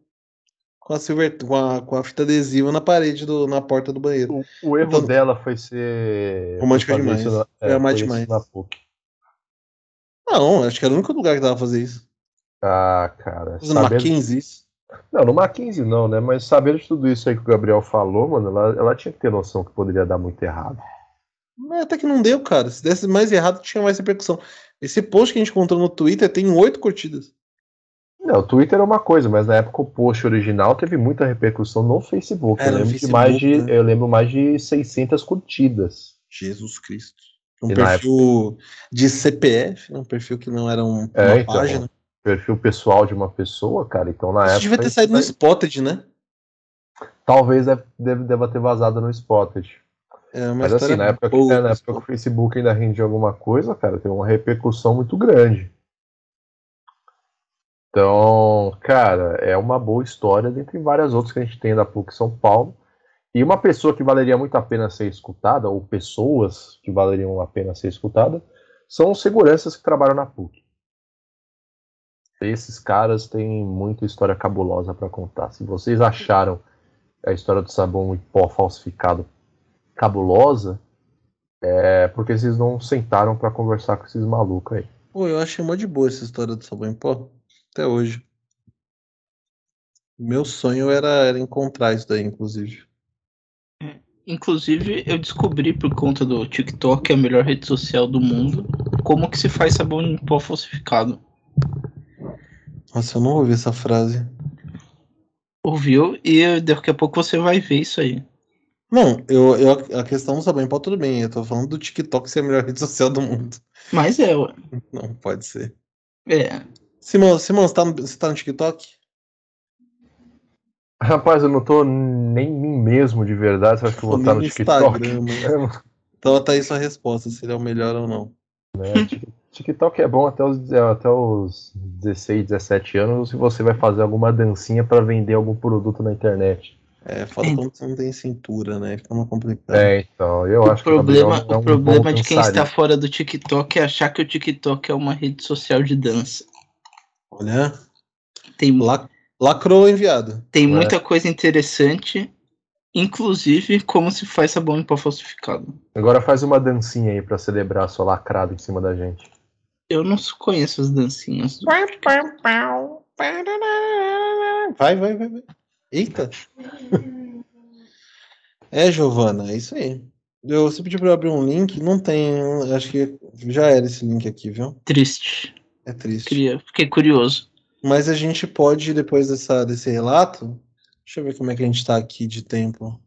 com, a silver, com, a, com a fita adesiva na parede, do, na porta do banheiro. O, o erro Então- dela foi ser. Romântica demais. isso amar foi isso demais. na PUC. Não, acho que era o único lugar que dava pra fazer isso. Ah, cara. No sabendo- Mackenzie, isso. Não, no Mackenzie não, né? Mas sabendo de tudo isso aí que o Gabriel falou, mano, ela, ela tinha que ter noção que poderia dar muito errado. Mas até que não deu, cara. Se desse mais errado, tinha mais repercussão. Esse post que a gente encontrou no Twitter tem oito curtidas. Não, o Twitter é uma coisa, mas na época o post original teve muita repercussão no Facebook. Era eu, no lembro Facebook, mais de, né? eu lembro mais de 600 curtidas. Jesus Cristo. Um E perfil de CPF, um perfil que não era um, É, uma então, página. Perfil pessoal de uma pessoa, cara. Então na Isso época. devia ter saído no Spotted, né? Talvez deve, deva ter vazado no Spotted. É uma Mas assim, história na época, que, boa, é, na época que o Facebook ainda rendia alguma coisa, cara, tem uma repercussão muito grande. Então, cara, é uma boa história dentre várias outras que a gente tem da PUC São Paulo. E uma pessoa que valeria muito a pena ser escutada, ou pessoas que valeriam a pena ser escutada, são os seguranças que trabalham na PUC. Esses caras têm muita história cabulosa para contar. Se vocês acharam a história do sabão em pó falsificado cabulosa, é porque vocês não sentaram para conversar com esses malucos aí. Pô, eu achei mó de boa essa história do sabão em pó. Até hoje. Meu sonho era, era encontrar isso daí, inclusive. Inclusive, eu descobri por conta do TikTok, que é a melhor rede social do mundo, como que se faz sabão em pó falsificado. Nossa, eu não ouvi essa frase. Ouviu? E daqui a pouco você vai ver isso aí. Não, eu, eu, a questão do sabão em pó, tudo bem. Eu tô falando do TikTok ser a melhor rede social do mundo. Mas é, ué. Não, pode ser. é. Simão, Simão você, tá no, você tá no TikTok? Rapaz, eu não tô nem em mim mesmo de verdade. Você acha que eu vou estar no TikTok? É, Então tá aí sua resposta, se ele é o melhor ou não. Tik- TikTok é bom até os, até os 16, 17 anos se você vai fazer alguma dancinha para vender algum produto na internet. É, É. quando você não tem cintura, né? Fica uma complicado. É, então, eu O acho problema, que é o um problema bom de quem está fora do TikTok é achar que o TikTok é uma rede social de dança. Olha, Tem, lac- lacrou enviado. tem É. muita coisa interessante, inclusive como se faz sabão em pó falsificado. Agora faz uma dancinha aí pra celebrar a sua lacrada em cima da gente. Eu não conheço as dancinhas. do- Vai, vai, vai, vai. Eita. É, Giovana, é isso aí. Eu, você pediu pra eu abrir um link, não tem. Acho que já era esse link aqui, viu? Triste. É triste. Queria, fiquei curioso. Mas a gente pode, depois dessa, desse relato. Deixa eu ver como é que a gente tá aqui de tempo.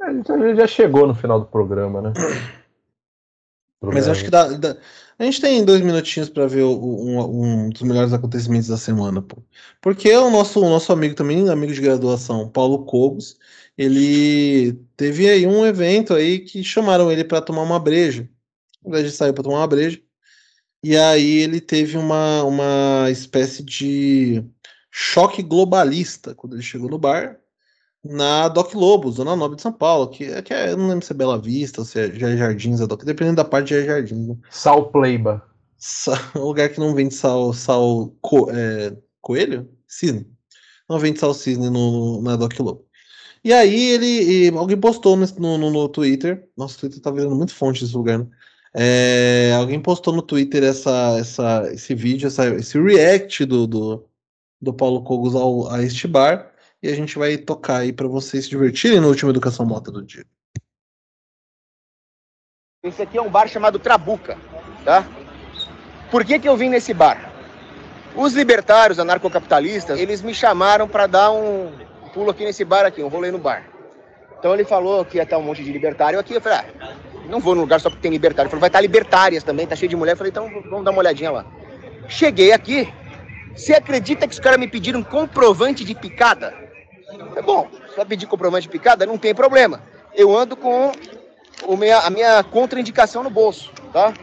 A gente já- já chegou no final do programa, né? Mas eu acho que dá, dá- A gente tem dois minutinhos pra ver o- um, um dos melhores acontecimentos da semana, pô. Porque o nosso, o nosso amigo também, amigo de graduação, Paulo Cobos, ele teve aí um evento aí que chamaram ele pra tomar uma breja. Na verdade, ele saiu pra tomar uma breja. E aí ele teve uma, uma espécie de choque globalista quando ele chegou no bar na Doc Lobo, Zona Nobre de São Paulo, que, é, que é, eu não lembro se é Bela Vista ou se é Jardins, a Doc, dependendo da parte de Jardins. Né? Sal Pleiba. um lugar que não vende sal, sal co, é, coelho? Cisne. Não vende sal cisne no, na Doc Lobo. E aí ele. E alguém postou no, no, no, Twitter. Nossa, o Twitter tá virando muito fonte desse lugar, né? É, alguém postou no Twitter essa, essa, esse vídeo, essa, esse react do, do, do Paulo Cogos ao, a este bar. E a gente vai tocar aí para vocês se divertirem no último Educação Mota do dia. Esse aqui é um bar chamado Trabuca, tá? Por que, que eu vim nesse bar? Os libertários, anarcocapitalistas, eles me chamaram para dar um pulo aqui nesse bar aqui, um rolê no bar. Então ele falou que ia estar um monte de libertário aqui. Eu falei, ah, não vou no lugar só porque tem libertário. Falou, vai estar libertárias também, tá cheio de mulher. Falei, então vamos dar uma olhadinha lá. Cheguei aqui, você acredita que os caras me pediram comprovante de picada? É bom, se pedir comprovante de picada, não tem problema. Eu ando com minha, a minha contraindicação no bolso, tá?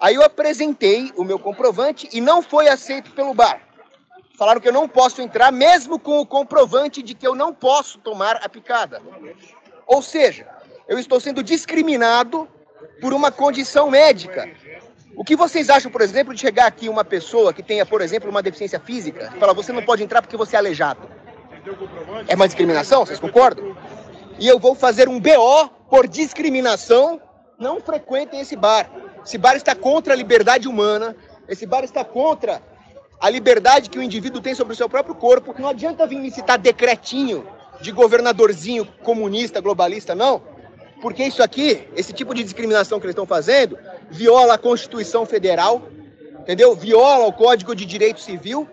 Aí eu apresentei o meu comprovante e não foi aceito pelo bar. Falaram que eu não posso entrar, mesmo com o comprovante de que eu não posso tomar a picada. Ou seja, eu estou sendo discriminado por uma condição médica. O que vocês acham, por exemplo, de chegar aqui uma pessoa que tenha, por exemplo, uma deficiência física e falar você não pode entrar porque você é aleijado? É uma discriminação? Vocês concordam? E eu vou fazer um BO por discriminação. Não frequentem esse bar. Esse bar está contra a liberdade humana, esse bar está contra a liberdade que o indivíduo tem sobre o seu próprio corpo. Não adianta vir me citar decretinho de governadorzinho comunista, globalista, não. Porque isso aqui, esse tipo de discriminação que eles estão fazendo, viola a Constituição Federal, entendeu? Viola o Código de Direito Civil,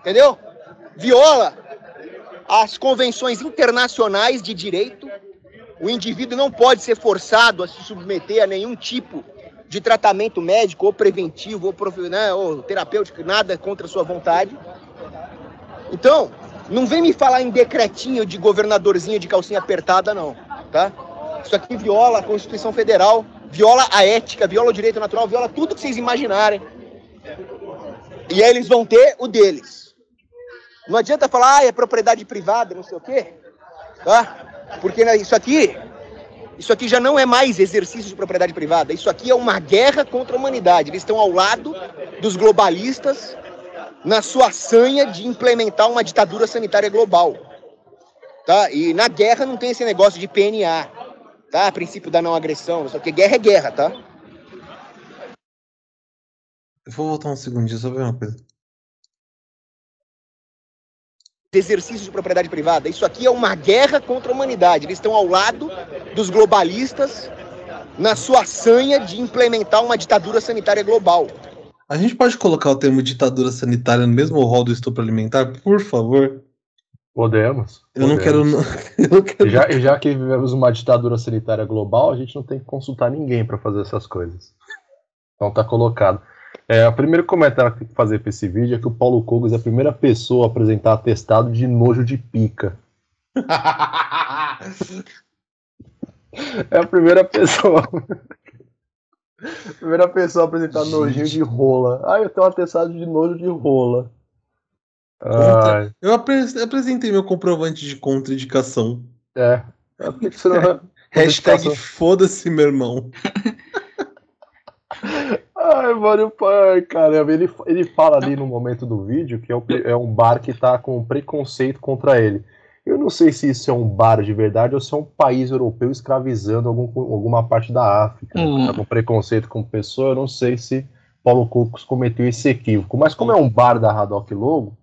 entendeu? Viola as convenções internacionais de direito. O indivíduo não pode ser forçado a se submeter a nenhum tipo de tratamento médico ou preventivo ou, né, ou terapêutico, nada contra a sua vontade. Então, não vem me falar em decretinho de governadorzinho de calcinha apertada, não, tá? Isso aqui viola a Constituição Federal, viola a ética, viola o direito natural, viola tudo que vocês imaginarem. E aí eles vão ter o deles. Não adianta falar, ah, é propriedade privada, não sei o quê, tá? Porque né, isso aqui isso aqui já não é mais exercício de propriedade privada. Isso aqui é uma guerra contra a humanidade. Eles estão ao lado dos globalistas na sua sanha de implementar uma ditadura sanitária global. Tá? E na guerra não tem esse negócio de PNA, tá? Princípio da não agressão, só que guerra é guerra, tá? Eu vou voltar um segundinho só ver uma coisa exercício de propriedade privada. Isso aqui é uma guerra contra a humanidade. Eles estão ao lado dos globalistas na sua sanha de implementar uma ditadura sanitária global. A gente pode colocar o termo ditadura sanitária no mesmo rol do estupro alimentar, por favor? Podemos. Eu, podemos. Não, quero, eu não quero. Já, já que vivemos uma ditadura sanitária global, a gente não tem que consultar ninguém para fazer essas coisas. Então tá colocado. É, o primeiro comentário que tem que fazer para esse vídeo é que o Paulo Cogos é a primeira pessoa a apresentar atestado de nojo de pica. é a primeira pessoa. primeira pessoa a apresentar nojinho de rola. Ah, eu tenho um atestado de nojo de rola. Eu apresentei meu comprovante de contraindicação. É. é Hashtag foda-se, meu irmão. Ai, mano, pai, caramba, ele, ele fala ali no momento do vídeo que é, um, é um bar que tá com preconceito contra ele. Eu não sei se isso é um bar de verdade ou se é um país europeu escravizando algum, alguma parte da África. Hum. Tá com preconceito com pessoa, eu não sei se Paulo Cocos cometeu esse equívoco. Mas como é um bar da Haddock Logo,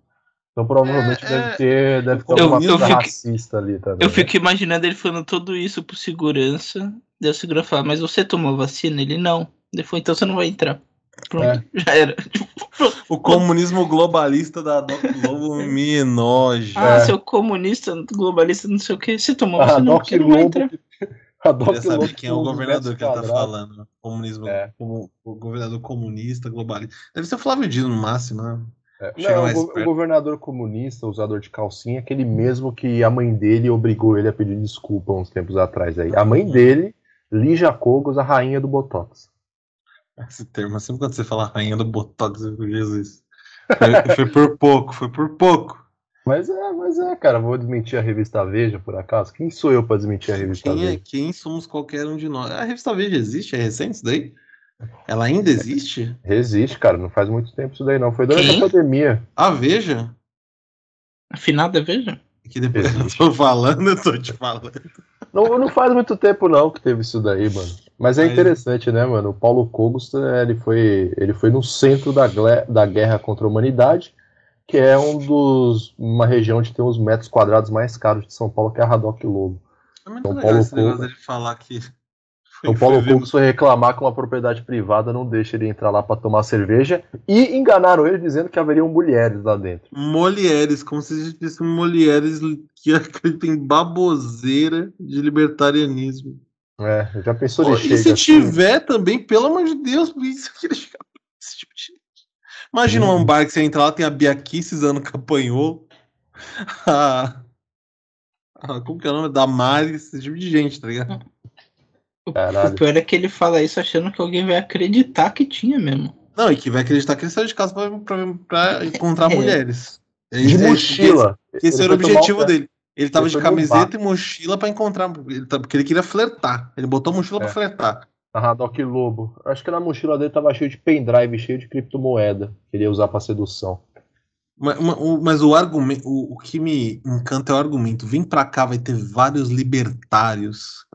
então provavelmente é, deve é. ter, deve ter eu, alguma coisa fico, racista ali também. Eu né? fico imaginando ele falando tudo isso pro segurança. Deu segurança falar, mas você tomou vacina? Ele não. Ele falou, então você não vai entrar. Pronto, é. já era. o comunismo globalista da Doc Globo me enoja. Ah, é. seu comunista globalista, não sei o que. Você tomou vacina, não, você não vai entrar. A Doc Lobo sabe quem é o governador que ele tá falando. Comunismo, é. o, o, governador comunista, globalista. Deve ser o Flávio Dino no máximo, né? É. Não, o, o, governador comunista, usador de calcinha, é aquele mesmo que a mãe dele obrigou ele a pedir desculpa uns tempos atrás aí. A mãe dele, Lígia Cogos, a rainha do Botox. Esse termo, sempre quando você fala rainha do Botox, Jesus. Foi, foi por pouco, foi por pouco. Mas é, mas é, cara, vou desmentir a revista Veja, por acaso? Quem sou eu pra desmentir a revista Quem, é, Veja? quem somos qualquer um de nós? A revista Veja existe? É recente isso daí? Ela ainda existe? Existe, cara, não faz muito tempo isso daí não. Foi durante Quem? a pandemia. A Veja? Afinada, veja. Que depois eu Existe. tô falando, eu tô te falando. Não, não faz muito tempo não que teve isso daí, mano. Mas é Mas- interessante, né, mano? O Paulo Cogos, ele foi, ele foi no centro da, da guerra contra a humanidade, que é um dos, uma região onde tem os metros quadrados mais caros de São Paulo, que é a Radoc Lobo. É muito Então, legal Paulo esse negócio dele falar que. O Paulo Cogos foi reclamar que uma propriedade privada não deixa ele entrar lá pra tomar cerveja e enganaram ele dizendo que haveriam mulheres lá dentro. Mulheres, como se existissem mulheres que acreditam em baboseira de libertarianismo. É, já pensou Pô, e se assim? tiver também, pelo amor de Deus, isso que ele chega esse tipo de gente. Imagina Hum. um bar que você entra lá, tem a Biaquice Cisano apanhou. A, a- como que é o nome? Da Mari, esse tipo de gente, tá ligado? O, Caralho. o pior é que ele fala isso achando que alguém vai acreditar que tinha mesmo. Não, e que vai acreditar que ele saiu de casa pra, pra- pra encontrar É. mulheres. É De é- mochila. Esse, esse Ele era o objetivo dele. Ele tava Ele de camiseta e mochila pra encontrar. ele tá- Porque ele queria flertar. Ele botou a mochila pra É. flertar. Na Radoc Lobo. Acho que na mochila dele tava cheio de pendrive, cheio de criptomoeda. Que ele ia usar pra sedução. Mas, mas o argumento, o, o que me encanta é o argumento. Vem pra cá, vai ter vários libertários.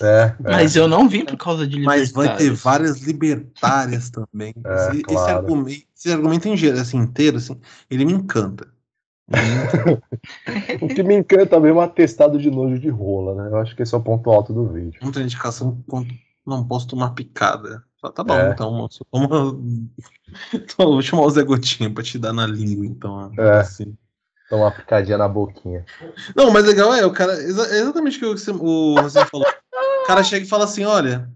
É, é. Mas eu não vim por causa de Mas vai ter libertários. várias libertárias também. É, esse, esse claro. argumento, esse argumento em geral, assim, inteiro, assim, ele me encanta. O que me encanta mesmo é um atestado de nojo de rola, né? Eu acho que esse é o ponto alto do vídeo. Muita indicação não posso tomar picada. Fala, tá bom, É. então, moço. Toma... então, vou chamar o Zé Gotinha pra te dar na língua, então. É. assim. Dá uma picadinha na boquinha. Não, mas legal é, o cara. exa- é exatamente o que você- o Rosé falou. O cara chega e fala assim: olha,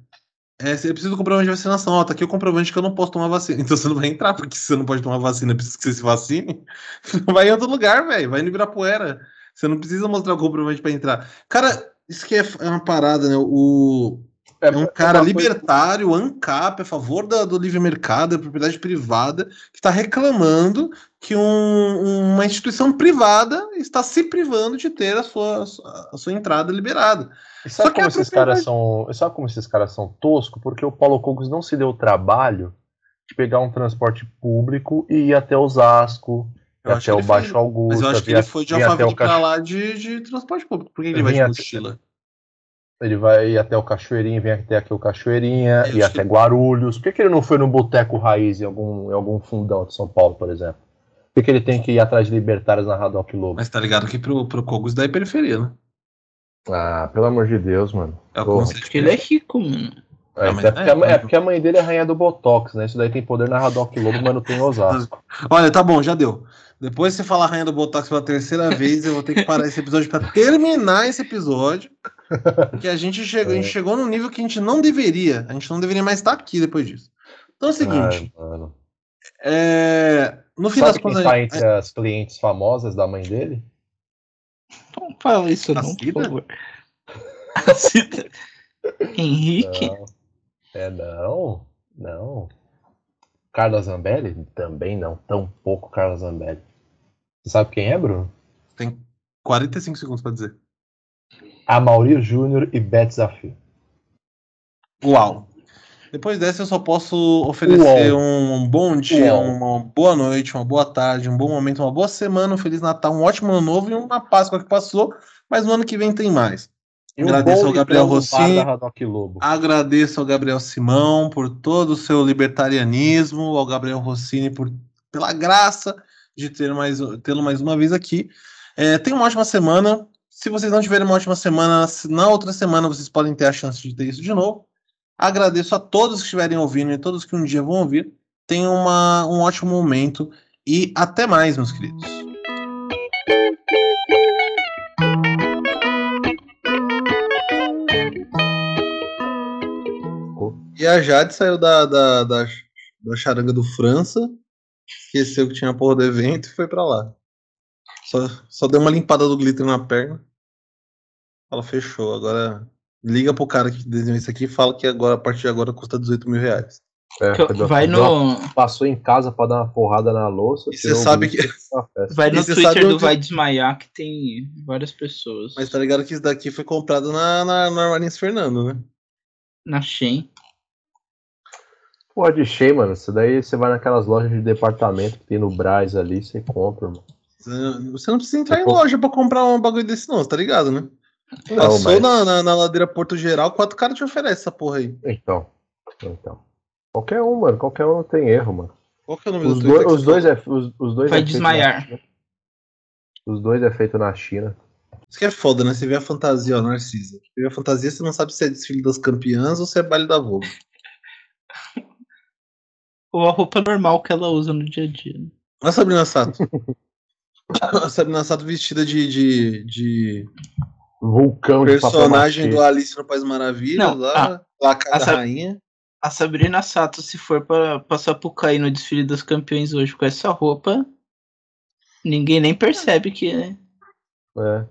é, você precisa do comprovante de vacinação. Ó, tá aqui o comprovante que eu não posso tomar vacina. Então você não vai entrar, porque você não pode tomar vacina, precisa que você se vacine. Vai em outro lugar, velho. Vai no Ibirapuera. Você não precisa mostrar o comprovante pra entrar. Cara, isso que é, é uma parada, né? O, é um cara uma coisa- libertário, ANCAP, a favor da- do livre mercado, da propriedade privada, que está reclamando que um- uma instituição privada está se privando de ter a sua, a sua entrada liberada. E sabe Só que como esses propriedade- caras são. Sabe como esses caras são toscos? Porque o Paulo Cogos não se deu o trabalho de pegar um transporte público e ir até Osasco, Eu até o Baixo foi- Augusto. Mas eu acho que ele foi de Alphaville pra lá de, de transporte público. Por que ele vai de mochila? Ele vai ir até o Cachoeirinha, vem até aqui o Cachoeirinha, acho até Guarulhos. Por que, que ele não foi no Boteco Raiz em algum, em algum fundão de São Paulo, por exemplo? Por que, que ele tem que ir atrás de libertários na Radoc Lobo? Mas tá ligado que pro, pro Cogos daí é periferia, né? Ah, pelo amor de Deus, mano. É Porque ele é rico, mano. É, Ah, é, porque, é, a- é porque a mãe dele é rainha do Botox, né? Isso daí tem poder na Radoc Lobo, mas não tem em Osasco. Olha, tá bom, já deu. Depois você falar Rainha do Botox pela terceira vez, eu vou ter que parar esse episódio pra terminar esse episódio. Que a gente chegou, a gente chegou num nível que a gente não deveria. A gente não deveria mais estar aqui depois disso. Então é o seguinte, Ai, é, no fim Sabe das quem contas. tá entre as clientes famosas da mãe dele? Não fala isso A não, por favor. A Cida. Henrique? Não. É, não. Não. Carla Zambelli? Também não. Tão pouco Carla Zambelli. Você sabe quem é, Bruno? Tem 45 segundos pra dizer. Amaury Júnior e Beth Desafio. Uau! Depois dessa, eu só posso oferecer um bom dia, Uau. uma boa noite, uma boa tarde, um bom momento, uma boa semana, um Feliz Natal, um ótimo ano novo e uma Páscoa que passou, mas no ano que vem tem mais. Agradeço ao Gabriel Rossini. Agradeço ao Gabriel Simão por todo o seu libertarianismo, ao Gabriel Rossini por, pela graça de ter mais, tê-lo mais uma vez aqui. É, tenham uma ótima semana. Se vocês não tiverem uma ótima semana, se- na outra semana vocês podem ter a chance de ter isso de novo. Agradeço a todos que estiverem ouvindo e todos que um dia vão ouvir. Tenham uma, um ótimo momento e até mais, meus queridos. E a Jade saiu da, da, da, da charanga do França, esqueceu que tinha a porra do evento e foi pra lá. Só, só deu uma limpada do glitter na perna. Ela fechou. Agora liga pro cara que desenhou isso aqui e fala que agora, a partir de agora custa 18 mil reais. É, eu- vai no, Passou em casa pra dar uma porrada na louça. E você sabe que- vai no Twitter sabe do onde- Vai Desmaiar que tem várias pessoas. Mas tá ligado que isso daqui foi comprado na, na, na Fernando, né? Na Shein. Porra de cheio, mano. Isso daí você vai naquelas lojas de departamento que tem no Braz ali, você compra, mano. Você não precisa entrar em loja pra comprar um bagulho desse, não, você tá ligado, né? Não, Passou mas- na, na, na ladeira Porto Geral, quatro caras te oferecem essa porra aí. Então. Então. Qualquer um, mano. Qualquer um não tem erro, mano. Qual que é o nome Os, do dois, os dois é, os, os dois Vai é feito desmaiar. na China. Os dois é feito na China. Isso que é foda, né? Você vê a fantasia, ó, Narcisa. Você vê a fantasia, você não sabe se é desfile das campeãs ou se é baile da Vogue. Ou a roupa normal que ela usa no dia a dia. né? Olha a Sabrina Sato. a Sabrina Sato vestida de, de, de Vulcão de personagem do machê. Alice no País Maravilha, Não, lá, lá a casa a Sa- rainha. A Sabrina Sato, se for pra passar pro cair no desfile dos campeões hoje com essa roupa, ninguém nem percebe que é. É.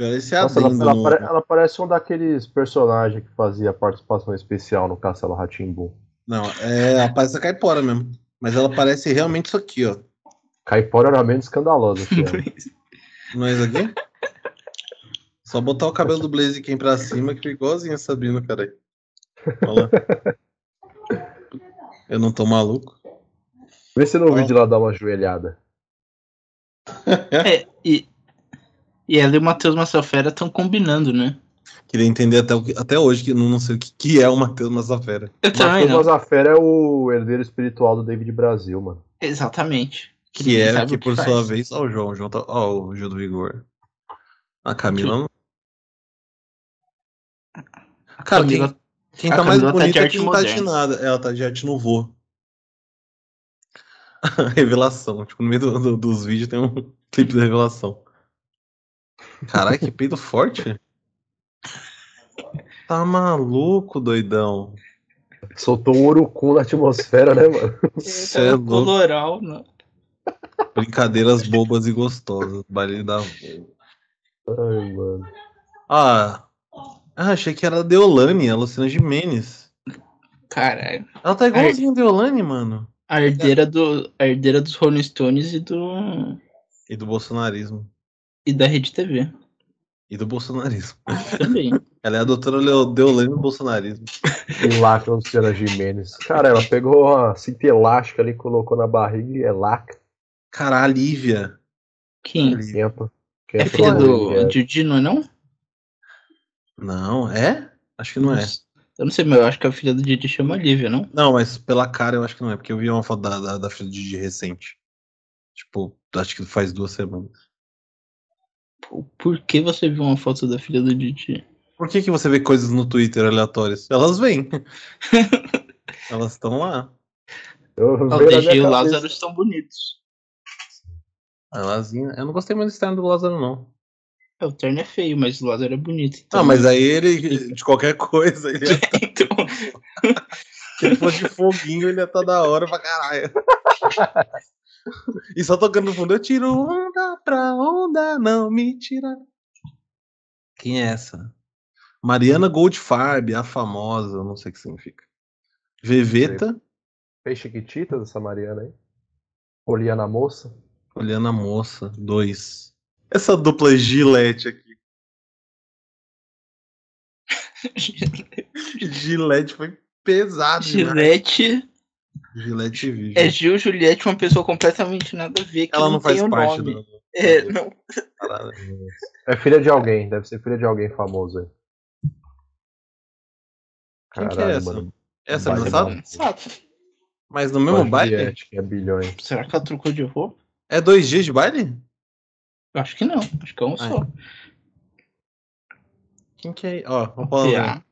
Nossa, ela, adendo ela pare- ela parece um daqueles personagens que fazia participação especial no Castelo Ratimbu. Não, é, ela parece a caipora mesmo. Mas ela parece realmente isso aqui, ó. Caipora era menos escandalosa. Não é isso aqui? Só botar o cabelo do Blaziken pra cima que fica igualzinho a Sabrina, cara. Olha lá. Eu não tô maluco. Vê se no Ó. vídeo ela dá uma joelhada. É, e, e ela e o Matheus Massafera estão combinando, né? Queria entender até, o que- até hoje que eu não sei o que, que é o Matheus. Eu também Matheus não. Mazafera é o herdeiro espiritual do David Brasil, mano. Exatamente. Que ninguém é, que o por faz. sua vez, ó o João, o João tá, ó o Gil do Vigor. A Camila não. A Cara, Camila- Quem A tá mais Camila tá bonita é quem tá de moderna. nada. Ela tá de arte no voo. revelação. Tipo, no meio do- do- dos vídeos tem um clipe de revelação. Caralho, que peido forte. Tá maluco, doidão. Soltou um urucum na atmosfera, né, mano? Cê é louco. Coloral, né? Brincadeiras bobas e gostosas. Baile da. Ai, mano. Ah, ah, achei que era a Deolane, a Luciana Jimenez. Caralho. Ela tá igualzinha a Deolane, mano. A herdeira, do, a herdeira dos Rolling Stones e do. E do bolsonarismo. e da Rede TV. E do bolsonarismo. Também. Ela é a doutora Deolane do bolsonarismo. E lacra Luciana Gimenez. Cara, ela pegou uma cinta elástica ali, colocou na barriga e é lacra. Cara, a Lívia. Quem? Esquenta. É Esquenta filha o do barriga. Didi, não é não? Não, é? Acho que não é. Eu não sei, mas eu acho que a filha do Didi chama Lívia, não? Não, mas pela cara eu acho que não é, porque eu vi uma foto da, da, da filha do Didi recente. Tipo, acho que faz duas semanas. Pô, Por que você viu uma foto da filha do Didi? Por que, que você vê coisas no Twitter aleatórias? Elas vêm. Elas estão lá. Eu, O veio na DG e o. Lázaro estão bonitos. Elas, eu não gostei muito do externo do Lázaro, não. É, o terno é feio, mas o Lázaro é bonito. então- Ah, mas aí ele, de qualquer coisa, ele, então, se ele fosse de foguinho, ele ia estar da hora pra caralho. E só tocando no fundo, eu tiro onda pra onda, não me tira. Quem é essa? Mariana Goldfarb, a famosa, eu não sei o que significa. Veveta, Fez Chiquititas, essa Mariana aí. Poliana Moça. olhando a moça, dois. Essa dupla Gillette aqui. Gillette foi pesado. Gillette É Gil Juliette, uma pessoa completamente nada a ver. Que Ela não, não faz parte nome. do. É, não. É filha de alguém, deve ser filha de alguém famoso aí. Quem que é essa? mano. Essa é. Sabe? Mas no mesmo baile? Juliette, que é bilhões. Será que ela trocou de roupa? É dois dias de baile? Eu acho que não. Acho que é um Ah, só. Quem que é? Ó, vamos falar.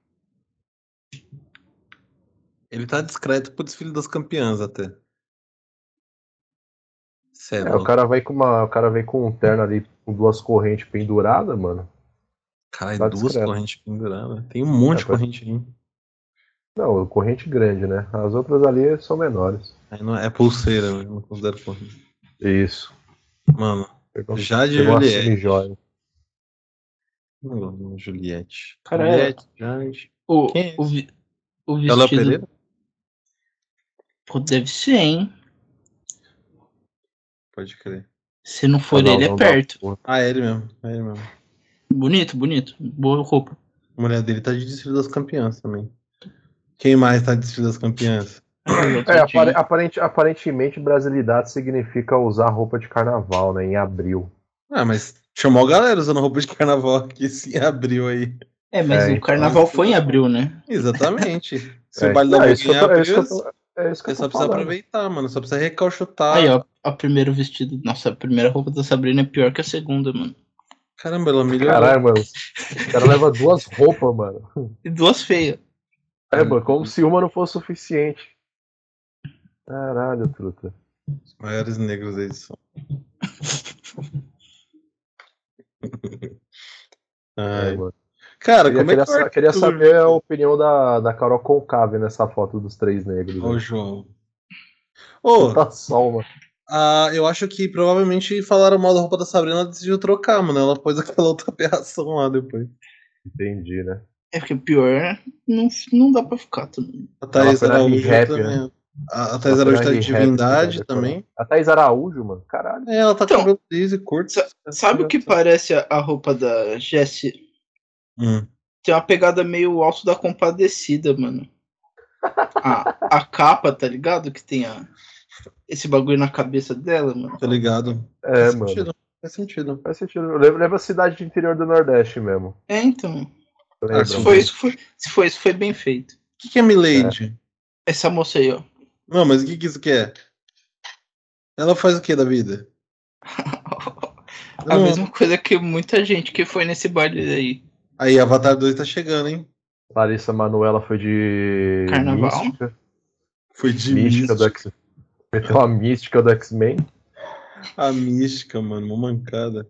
Ele tá discreto pro desfile das campeãs até. É É, o cara vai com uma, o cara vem com um terno ali com duas correntes penduradas, mano. Caralho, tá duas discreto. correntes penduradas. Tem um monte É, de pra- corrente aqui. Não, corrente grande, né? As outras ali são menores. Não é pulseira, eu não considero corrente. Isso. Mano, Pegou, pegou uma Juliette. Não de Juliette. Cara, é- Juliette, Jade. O, Quem é o, vi- o Ela vestido. Pereira? Pô, deve ser, hein? Pode crer. Se não for Ah, não, ele, é não dá. perto. Ah, é ele mesmo. É ele mesmo. Bonito, bonito. Boa roupa. A mulher dele tá de desfile das campeãs também. Quem mais tá de desfile das campeãs? É, apare- aparente- aparentemente, brasilidade significa usar roupa de carnaval, né? Em abril. Ah, mas chamou a galera usando roupa de carnaval aqui esse abril aí. É, mas É, o então, carnaval foi em abril, né? Exatamente. Se É, o baile da é que é tô- é que abril, é isso que você eu só precisa falando. aproveitar, mano. Só precisa recalchutar. Aí, ó, a primeiro vestido. Nossa, a primeira roupa da Sabrina é pior que a segunda, mano. Caramba, ela melhorou. Caralho, mano. O cara leva duas roupas, mano. E duas feias. É, mano, como se uma não fosse suficiente. Caralho, truta. Os maiores negros da edição. É, Ai. mano. Cara, Queria, como é queria que sa- queria Arthur- saber a opinião da, da Carol Concave nessa foto dos três negros. Ô, né? João. Ô, Tá sol, mano. ah, eu acho que provavelmente falaram mal da roupa da Sabrina, ela decidiu trocar, mano. Ela pôs aquela outra aberração lá depois. Entendi, né? É porque o pior não, não dá pra ficar também. A na Araújo também. né? A, a foi Araújo tá de divindade né, também. A Thaís Araújo, mano. Caralho. É, ela tá com Então, cabelo liso e curto. sa- Sabe o que parece a, a roupa da Jessie? Hum. Tem uma pegada meio alto da compadecida, mano. A, a capa, tá ligado? Que tem a, esse bagulho na cabeça dela, mano. Tá ligado? É, Faz mano. sentido. Faz sentido. Faz sentido. Lembra, lembra a cidade de interior do Nordeste mesmo. É, então. Lembra, se foi isso, foi, se foi isso, foi bem feito. O que, que é Milady? Essa moça aí, ó. Não, mas o que, que isso quer? Ela faz o que da vida? A Não- mesma coisa que muita gente que foi nesse baile aí. Aí, Avatar 2 tá chegando, hein? Larissa Manoela foi de. Carnaval. Mística. Foi de Mística do mística. X. Meteu a mística do X-Men A mística, mano, uma mancada.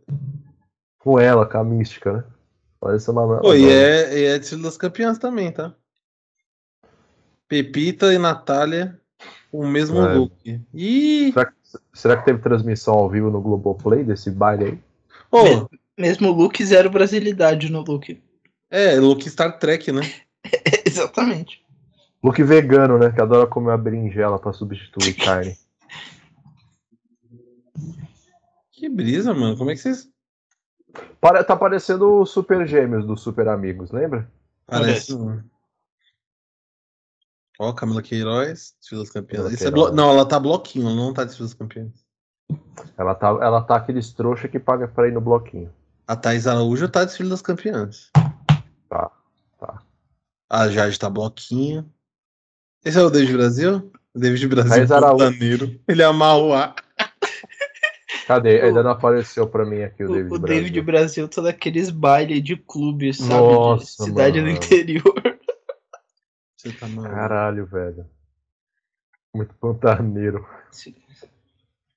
com ela, com a mística, né? Larissa Manoela. Pô, e é, e é desfile das campeãs também, tá? Pepita e Natália com o mesmo É. look. Ih! Será que, será que teve transmissão ao vivo no Globoplay desse baile aí? Pô, Mesmo look, zero brasilidade no look. é, look Star Trek, né? Exatamente. Look vegano, né? Que adora comer uma berinjela pra substituir carne. Que brisa, mano. Como é que vocês. Pare- Tá parecendo o Super Gêmeos dos Super Amigos, lembra? Parece. Ó, Camila Queiroz, desfile das campeãs. Esse é blo- Não, ela tá bloquinho, ela não tá desfile das campeãs. Ela tá, ela tá aqueles trouxa que paga pra ir no bloquinho. A Thais Araújo tá desfile das campeãs. Tá, tá. A Jade tá bloquinho. Esse é o David Brasil? O David Brasil Thais Araújo. Ele o ar. Cadê? Ainda não apareceu pra mim aqui o, O, David o Brasil. David Brasil tá daqueles bailes de clube, sabe? Nossa, de cidade mano. do interior. Você tá maluco. Caralho, velho. Muito pantaneiro.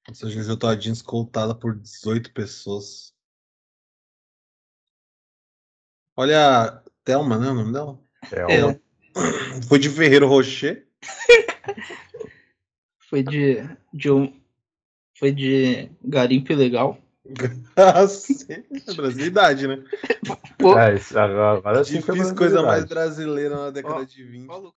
Nossa, a Jojo Todinho escoltada por 18 pessoas. Olha a Thelma, né? O nome dela? É, É, Foi de Ferreiro Rocher. foi de, de um. Foi de garimpo ilegal. Ah, sim. É Brasilidade, né? Pô, é, isso, agora, agora Difícil coisa mais brasileira na década Ó, de 20. maluco.